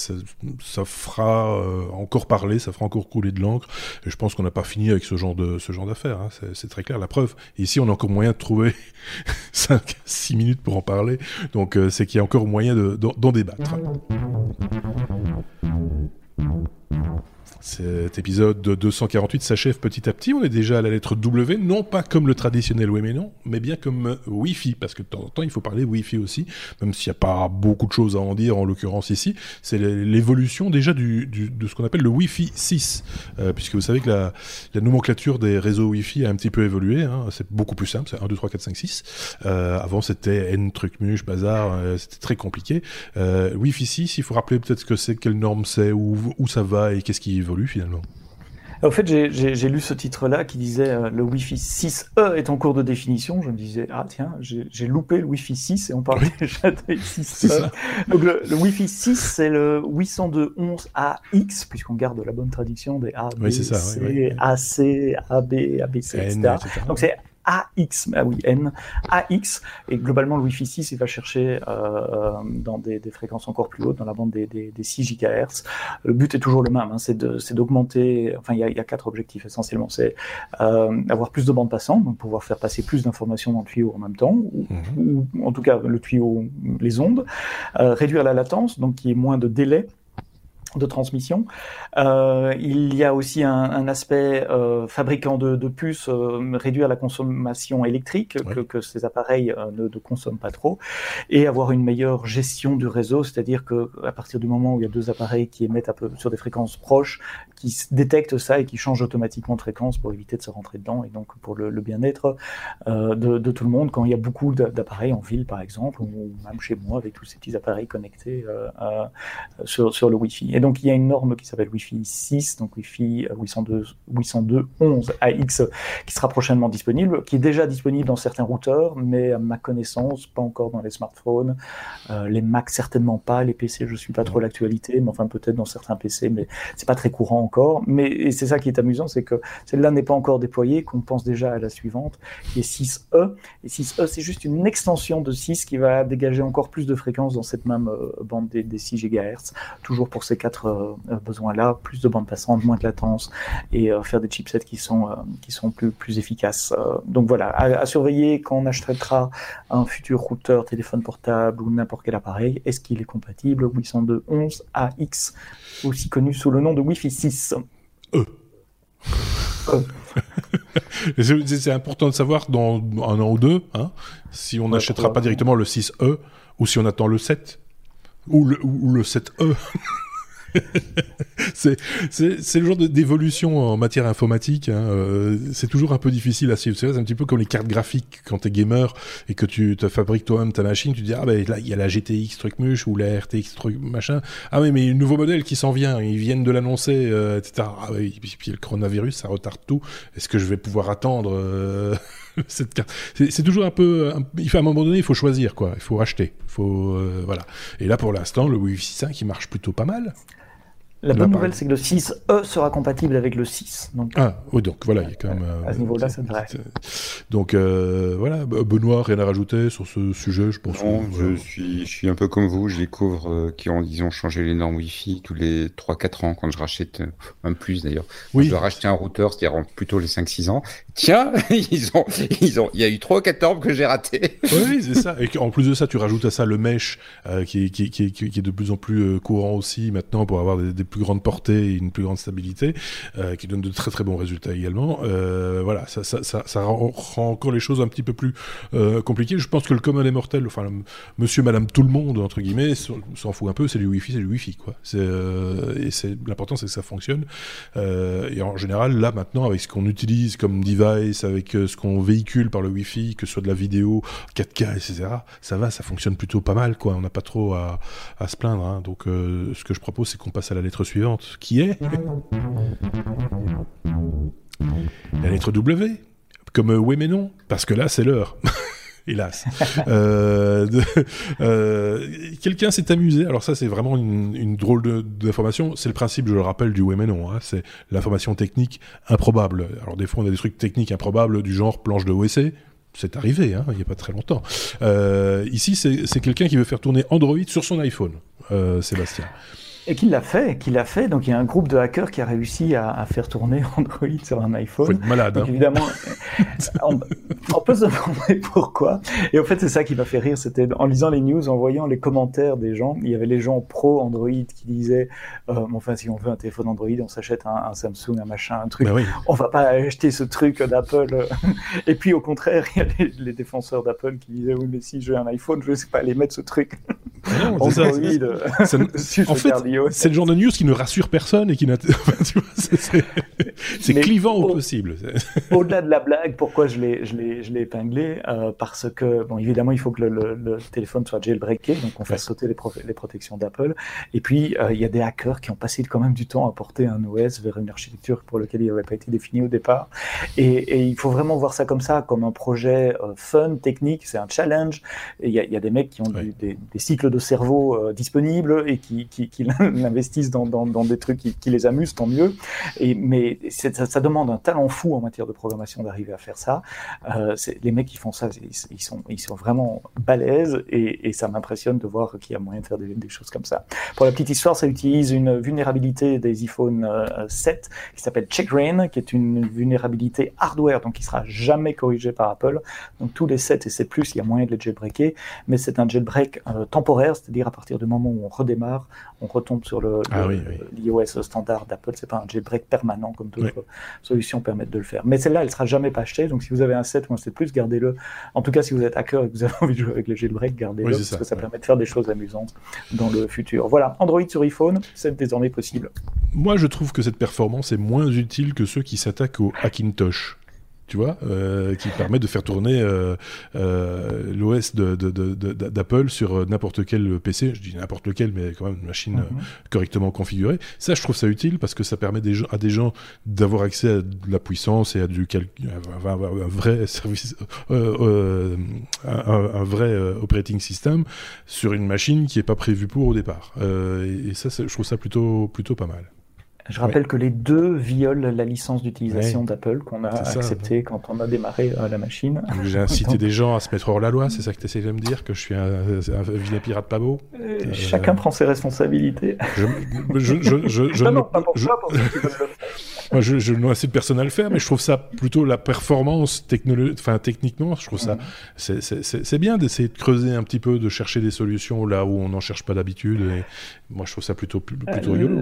fera euh, encore parler, ça fera encore couler de l'encre. Je pense qu'on n'a pas fini avec ce genre de ce genre d'affaires. Hein, c'est très clair. La preuve, ici, on a encore moyen de trouver 5 6 minutes pour en parler. Donc, euh, c'est qu'il y a encore moyen d'en débattre. Cet épisode 248 s'achève petit à petit. On est déjà à la lettre W, non pas comme le traditionnel oui mais non, mais bien comme Wi-Fi, parce que de temps en temps il faut parler Wi-Fi aussi, même s'il n'y a pas beaucoup de choses à en dire en l'occurrence ici. C'est l'évolution déjà de ce qu'on appelle le Wi-Fi 6, euh, puisque vous savez que la, la, nomenclature des réseaux Wi-Fi a un petit peu évolué. Hein. C'est beaucoup plus simple, c'est 1, 2, 3, 4, 5, 6. Euh, avant c'était N truc muche, bazar, euh, c'était très compliqué. Euh, Wi-Fi 6, il faut rappeler peut-être ce que c'est, quelle norme c'est, où, où ça va et qu'est-ce qui évolue finalement en fait, j'ai lu ce titre-là qui disait euh, le Wi-Fi 6E est en cours de définition. Je me disais, ah tiens, j'ai loupé le Wi-Fi 6 et on parle déjà de 6E. Donc le, le Wi-Fi 6, c'est le 802.11ax, puisqu'on garde la bonne traduction des A, B, oui, ça, C, oui. AC, AB, ABC, etc. etc. Donc c'est AX, ah oui, N, AX, et globalement le Wi-Fi 6, il va chercher euh, dans des, des, fréquences encore plus hautes, dans la bande des, des, des 6 GHz. Le but est toujours le même, hein, c'est d'augmenter, enfin il y, y, a, quatre objectifs essentiellement, c'est euh, avoir plus de bandes passantes, donc pouvoir faire passer plus d'informations dans le tuyau en même temps, ou, mm -hmm. ou, en tout cas le tuyau, les ondes, euh, réduire la latence, donc qu'il y ait moins de délai de transmission. Euh, il y a aussi un, un aspect euh, fabricant de, de puces, euh, réduire la consommation électrique, Ouais. que, que ces appareils ne, ne consomment pas trop, et avoir une meilleure gestion du réseau, c'est-à-dire que à partir du moment où il y a deux appareils qui émettent un peu sur des fréquences proches, qui détectent ça et qui changent automatiquement de fréquence pour éviter de se rentrer dedans, et donc pour le, le bien-être de, de tout le monde, quand il y a beaucoup d'a- d'appareils en ville par exemple, ou même chez moi avec tous ces petits appareils connectés sur, sur le Wi-Fi. Et donc il y a une norme qui s'appelle Wi-Fi 6, donc Wi-Fi euh, 802, 802.11 AX, qui sera prochainement disponible, qui est déjà disponible dans certains routeurs, mais à ma connaissance, pas encore dans les smartphones. Euh, les Mac certainement pas, les PC je suis pas trop l'actualité, mais enfin peut-être dans certains PC, mais c'est pas très courant encore. Mais c'est ça qui est amusant, c'est que celle-là n'est pas encore déployée, qu'on pense déjà à la suivante, qui est 6E. Et 6E, c'est juste une extension de 6 qui va dégager encore plus de fréquences dans cette même euh, bande des, des 6 GHz, toujours pour ces quatre euh, euh, besoins-là, plus de bande passante, moins de latence, et euh, faire des chipsets qui sont, euh, qui sont plus, plus efficaces. Euh, donc voilà, à, à surveiller quand on achètera un futur routeur, téléphone portable ou n'importe quel appareil, est-ce qu'il est compatible 802.11ax, aussi connu sous le nom de Wi-Fi 6 Et C'est c'est important de savoir dans un an ou deux, hein, si on Ouais, n'achètera pas directement le 6E ou si on attend le 7 ou le, ou le 7E. c'est le genre d'évolution en matière informatique. Hein, euh, c'est toujours un peu difficile à suivre. C'est un petit peu comme les cartes graphiques quand t'es gamer et que tu te fabriques toi-même ta machine. Tu te dis ah ben là il y a la GTX truc muche ou la RTX truc machin. Ah oui mais un nouveau modèle qui s'en vient. Ils viennent de l'annoncer, euh, etc. Ah oui puis, puis le coronavirus ça retarde tout. Est-ce que je vais pouvoir attendre euh, cette carte? C'est toujours un peu. il faut à un moment donné il faut choisir quoi. Il faut racheter. Il faut euh, voilà. Et là pour l'instant le Wi-Fi 5 il marche plutôt pas mal. La bonne nouvelle, c'est que le 6E sera compatible avec le 6. Donc, Ah, oui, donc voilà, il y a quand même. À ce niveau-là, ça devrait. Donc euh, voilà, Benoît, rien à rajouter sur ce sujet, je pense. Non, que, je euh, suis, je suis un peu comme vous. Je découvre euh, qu'ils ont, ils ont changé les normes Wi-Fi tous les 3-4 ans quand je rachète, euh, même plus d'ailleurs. Oui. Je dois racheter un routeur, c'est-à-dire plutôt les 5-6 ans. Tiens, ils ont, ils ont, il y a eu 3 ou 4 normes que j'ai ratées. Oui, c'est ça. Et en plus de ça, tu rajoutes à ça le mesh, euh, qui, est, qui, est- qui, est, qui est de plus en plus euh, courant aussi maintenant pour avoir des, des plus grandes portées et une plus grande stabilité, euh, qui donne de très très bons résultats également. Euh, voilà, ça, rend, encore les choses un petit peu plus euh, compliquées. Je pense que le commun des mortels, enfin monsieur, madame, tout le monde, entre guillemets, s'en fout un peu, c'est du wifi, c'est du wifi, quoi. Et l'important c'est que ça fonctionne. Et en général, là maintenant, avec ce qu'on utilise comme device, avec ce qu'on véhicule par le wifi, que ce soit de la vidéo, 4K, etc., ça va, ça fonctionne plutôt pas mal, quoi. On n'a pas trop à, se plaindre. hein. Donc, ce que je propose, c'est qu'on passe à la lettre suivante, qui est? La lettre W, comme euh, oui mais non, parce que là, c'est l'heure. Hélas. Euh, euh, Quelqu'un s'est amusé. Alors ça, c'est vraiment une, drôle d'information. C'est le principe, je le rappelle, du oui mais non. hein. C'est l'information technique improbable. Alors des fois, on a des trucs techniques improbables du genre planche de OSC. C'est arrivé, hein, il n'y a pas très longtemps. Ici, c'est quelqu'un qui veut faire tourner Android sur son iPhone, Sébastien. Et qui l'a fait, qui l'a fait. Donc il y a un groupe de hackers qui a réussi à, à faire tourner Android sur un Faut iPhone. être malade. Donc hein. évidemment, on, on peut se demander pourquoi. Et en fait, c'est ça qui m'a fait rire. C'était en lisant les news, en voyant les commentaires des gens. Il y avait les gens pro Android qui disaient, euh, enfin, si on veut un téléphone Android, on s'achète un, un Samsung, un machin, un truc. Ben oui. On va pas acheter ce truc d'Apple. Et puis au contraire, il y a les, les défenseurs d'Apple qui disaient, oui, mais si j'ai un iPhone, je sais pas aller mettre ce truc Non, Android. ça, euh, c'est- sur en fait. C'est le genre de news qui ne rassure personne et qui n'a. Enfin, tu vois, c'est- clivant au possible. Au-delà de la blague, pourquoi je l'ai, je l'ai, je l'ai épinglé euh, Parce que, bon, évidemment, il faut que le, le- le téléphone soit jailbreaké, donc on fasse sauter les, pro- les protections d'Apple. Et puis, euh, il y a des hackers qui ont passé quand même du temps à porter un OS vers une architecture pour laquelle il n'avait pas été défini au départ. Et, et il faut vraiment voir ça comme ça, comme un projet euh, fun, technique, c'est un challenge. Et il y y a des mecs qui ont du- Ouais. des, des cycles de cerveau euh, disponibles et qui, qui, qui l'investissent dans, dans, dans des trucs qui, qui les amusent, tant mieux. Et, mais ça, ça, demande un talent fou en matière de programmation d'arriver à faire ça. Euh, les mecs qui font ça, ils, sont, ils sont vraiment balèzes et, et ça m'impressionne de voir qu'il y a moyen de faire des, des, choses comme ça. Pour la petite histoire, ça utilise une vulnérabilité des iPhone 7 euh, qui s'appelle Checkbrain, qui est une vulnérabilité hardware, donc qui sera jamais corrigée par Apple. Donc tous les 7 et 7 Plus, il y a moyen de les jailbreaker, mais c'est un jailbreak euh, temporaire, c'est-à-dire à partir du moment où on redémarre, on retombe sur le, ah l'iOS standard d'Apple. C'est pas un jailbreak permanent comme d'autres solutions permettent de le faire. Mais celle-là, elle sera jamais pas achetée. Donc si vous avez un 7 ou un 7 Plus, gardez-le. En tout cas, si vous êtes hacker et que vous avez envie de jouer avec le jailbreak, gardez-le parce que ça permet de faire des choses amusantes dans le futur. Voilà, Android sur iPhone, c'est désormais possible. Moi, je trouve que cette performance est moins utile que ceux qui s'attaquent au Hackintosh tu vois, euh, qui permet de faire tourner euh, euh, l'OS d'Apple sur n'importe quel PC. Je dis n'importe lequel, mais quand même une machine mhm. correctement configurée. Ça, je trouve ça utile parce que ça permet à des gens d'avoir accès à de la puissance et à du un, vrai service, un, vrai operating system sur une machine qui n'est pas prévue pour au départ. et, ça, je trouve ça plutôt plutôt pas mal. Je rappelle que les deux violent la licence d'utilisation d'Apple qu'on a acceptée quand on a démarré euh, la machine. J'ai incité des gens à se mettre hors la loi, c'est ça que tu essayes de me dire Que je suis un, un vilain pirate pas beau euh, Chacun prend ses responsabilités. Je, je, je, je, non, pas pour toi, pour Moi, je, assez de personne à le faire, mais je trouve ça plutôt la performance enfin, techniquement, je trouve ça, c'est bien d'essayer de creuser un petit peu, de chercher des solutions là où on n'en cherche pas d'habitude. Moi, je trouve ça plutôt, plutôt euh, rigolo.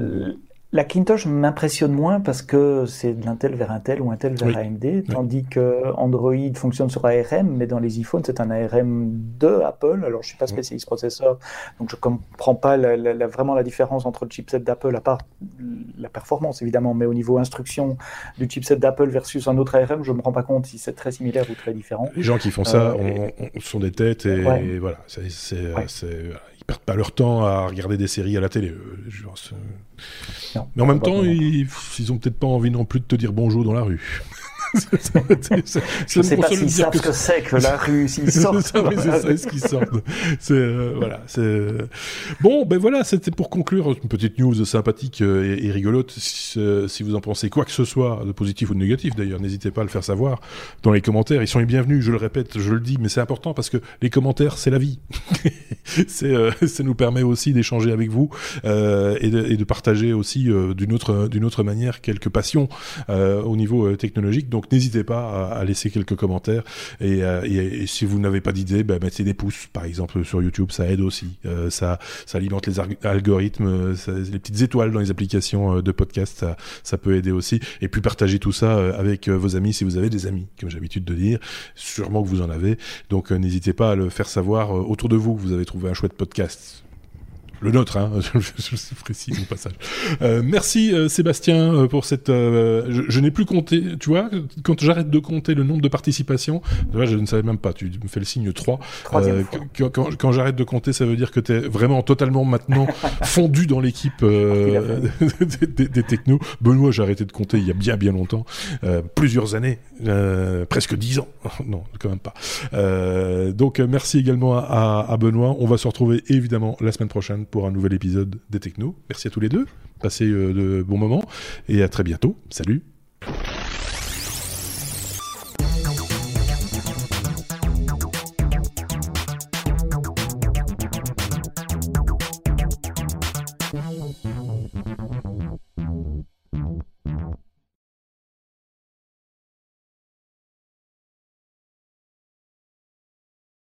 La Kintosh m'impressionne moins parce que c'est de l'Intel vers Intel ou Intel vers AMD, tandis que Android fonctionne sur ARM, mais dans les iPhones c'est un ARM de Apple. Alors je suis pas spécialiste processeur, donc je comprends pas la, vraiment la différence entre le chipset d'Apple, à part la performance évidemment, mais au niveau instruction du chipset d'Apple versus un autre ARM, je me rends pas compte si c'est très similaire ou très différent. Les gens qui font ça euh, sont des têtes et, voilà, c'est perdent pas leur temps à regarder des séries à la télé. Je pense. Mais en même temps, ils, ils ont peut-être pas envie non plus de te dire bonjour dans la rue. Je ne sais pas s'ils savent ce que c'est que la rue, s'ils sortent. c'est ce qu'ils sortent? Euh, voilà, c'est bon. Ben voilà, c'était pour conclure une petite news sympathique euh, et, rigolote. Euh, si, vous en pensez quoi que ce soit, de positif ou de négatif d'ailleurs, n'hésitez pas à le faire savoir dans les commentaires. Ils sont les bienvenus. Je le répète, je le dis, mais c'est important parce que les commentaires, c'est la vie. c'est, ça nous permet aussi d'échanger avec vous et de, et, de, partager aussi d'une autre d'une autre manière quelques passions au niveau technologique. Donc n'hésitez pas à, laisser quelques commentaires. Et, euh, si vous n'avez pas d'idée, bah, mettez des pouces, par exemple, sur YouTube, ça aide aussi. Euh, ça, alimente les algorithmes, euh, les petites étoiles dans les applications de podcast, ça, ça peut aider aussi. Et puis partagez tout ça avec vos amis si vous avez des amis, comme j'ai l'habitude de dire. Sûrement que vous en avez. Donc n'hésitez pas à le faire savoir autour de vous que vous avez trouvé un chouette podcast le nôtre, hein, je, précise au passage. Euh, merci euh, Sébastien euh, pour cette. je, je n'ai plus compté, tu vois, quand j'arrête de compter le nombre de participations, vois, je ne savais même pas, tu me fais le signe 3. quand, quand, quand j'arrête de compter, ça veut dire que tu es vraiment totalement maintenant fondu dans l'équipe des, des, technos. Benoît, j'ai arrêté de compter il y a bien bien longtemps, plusieurs années, presque 10 ans. non, quand même pas. donc merci également à, à Benoît. On va se retrouver évidemment la semaine prochaine pour un nouvel épisode des Technos. Merci à tous les deux. Passez euh, de bons moments et à très bientôt. Salut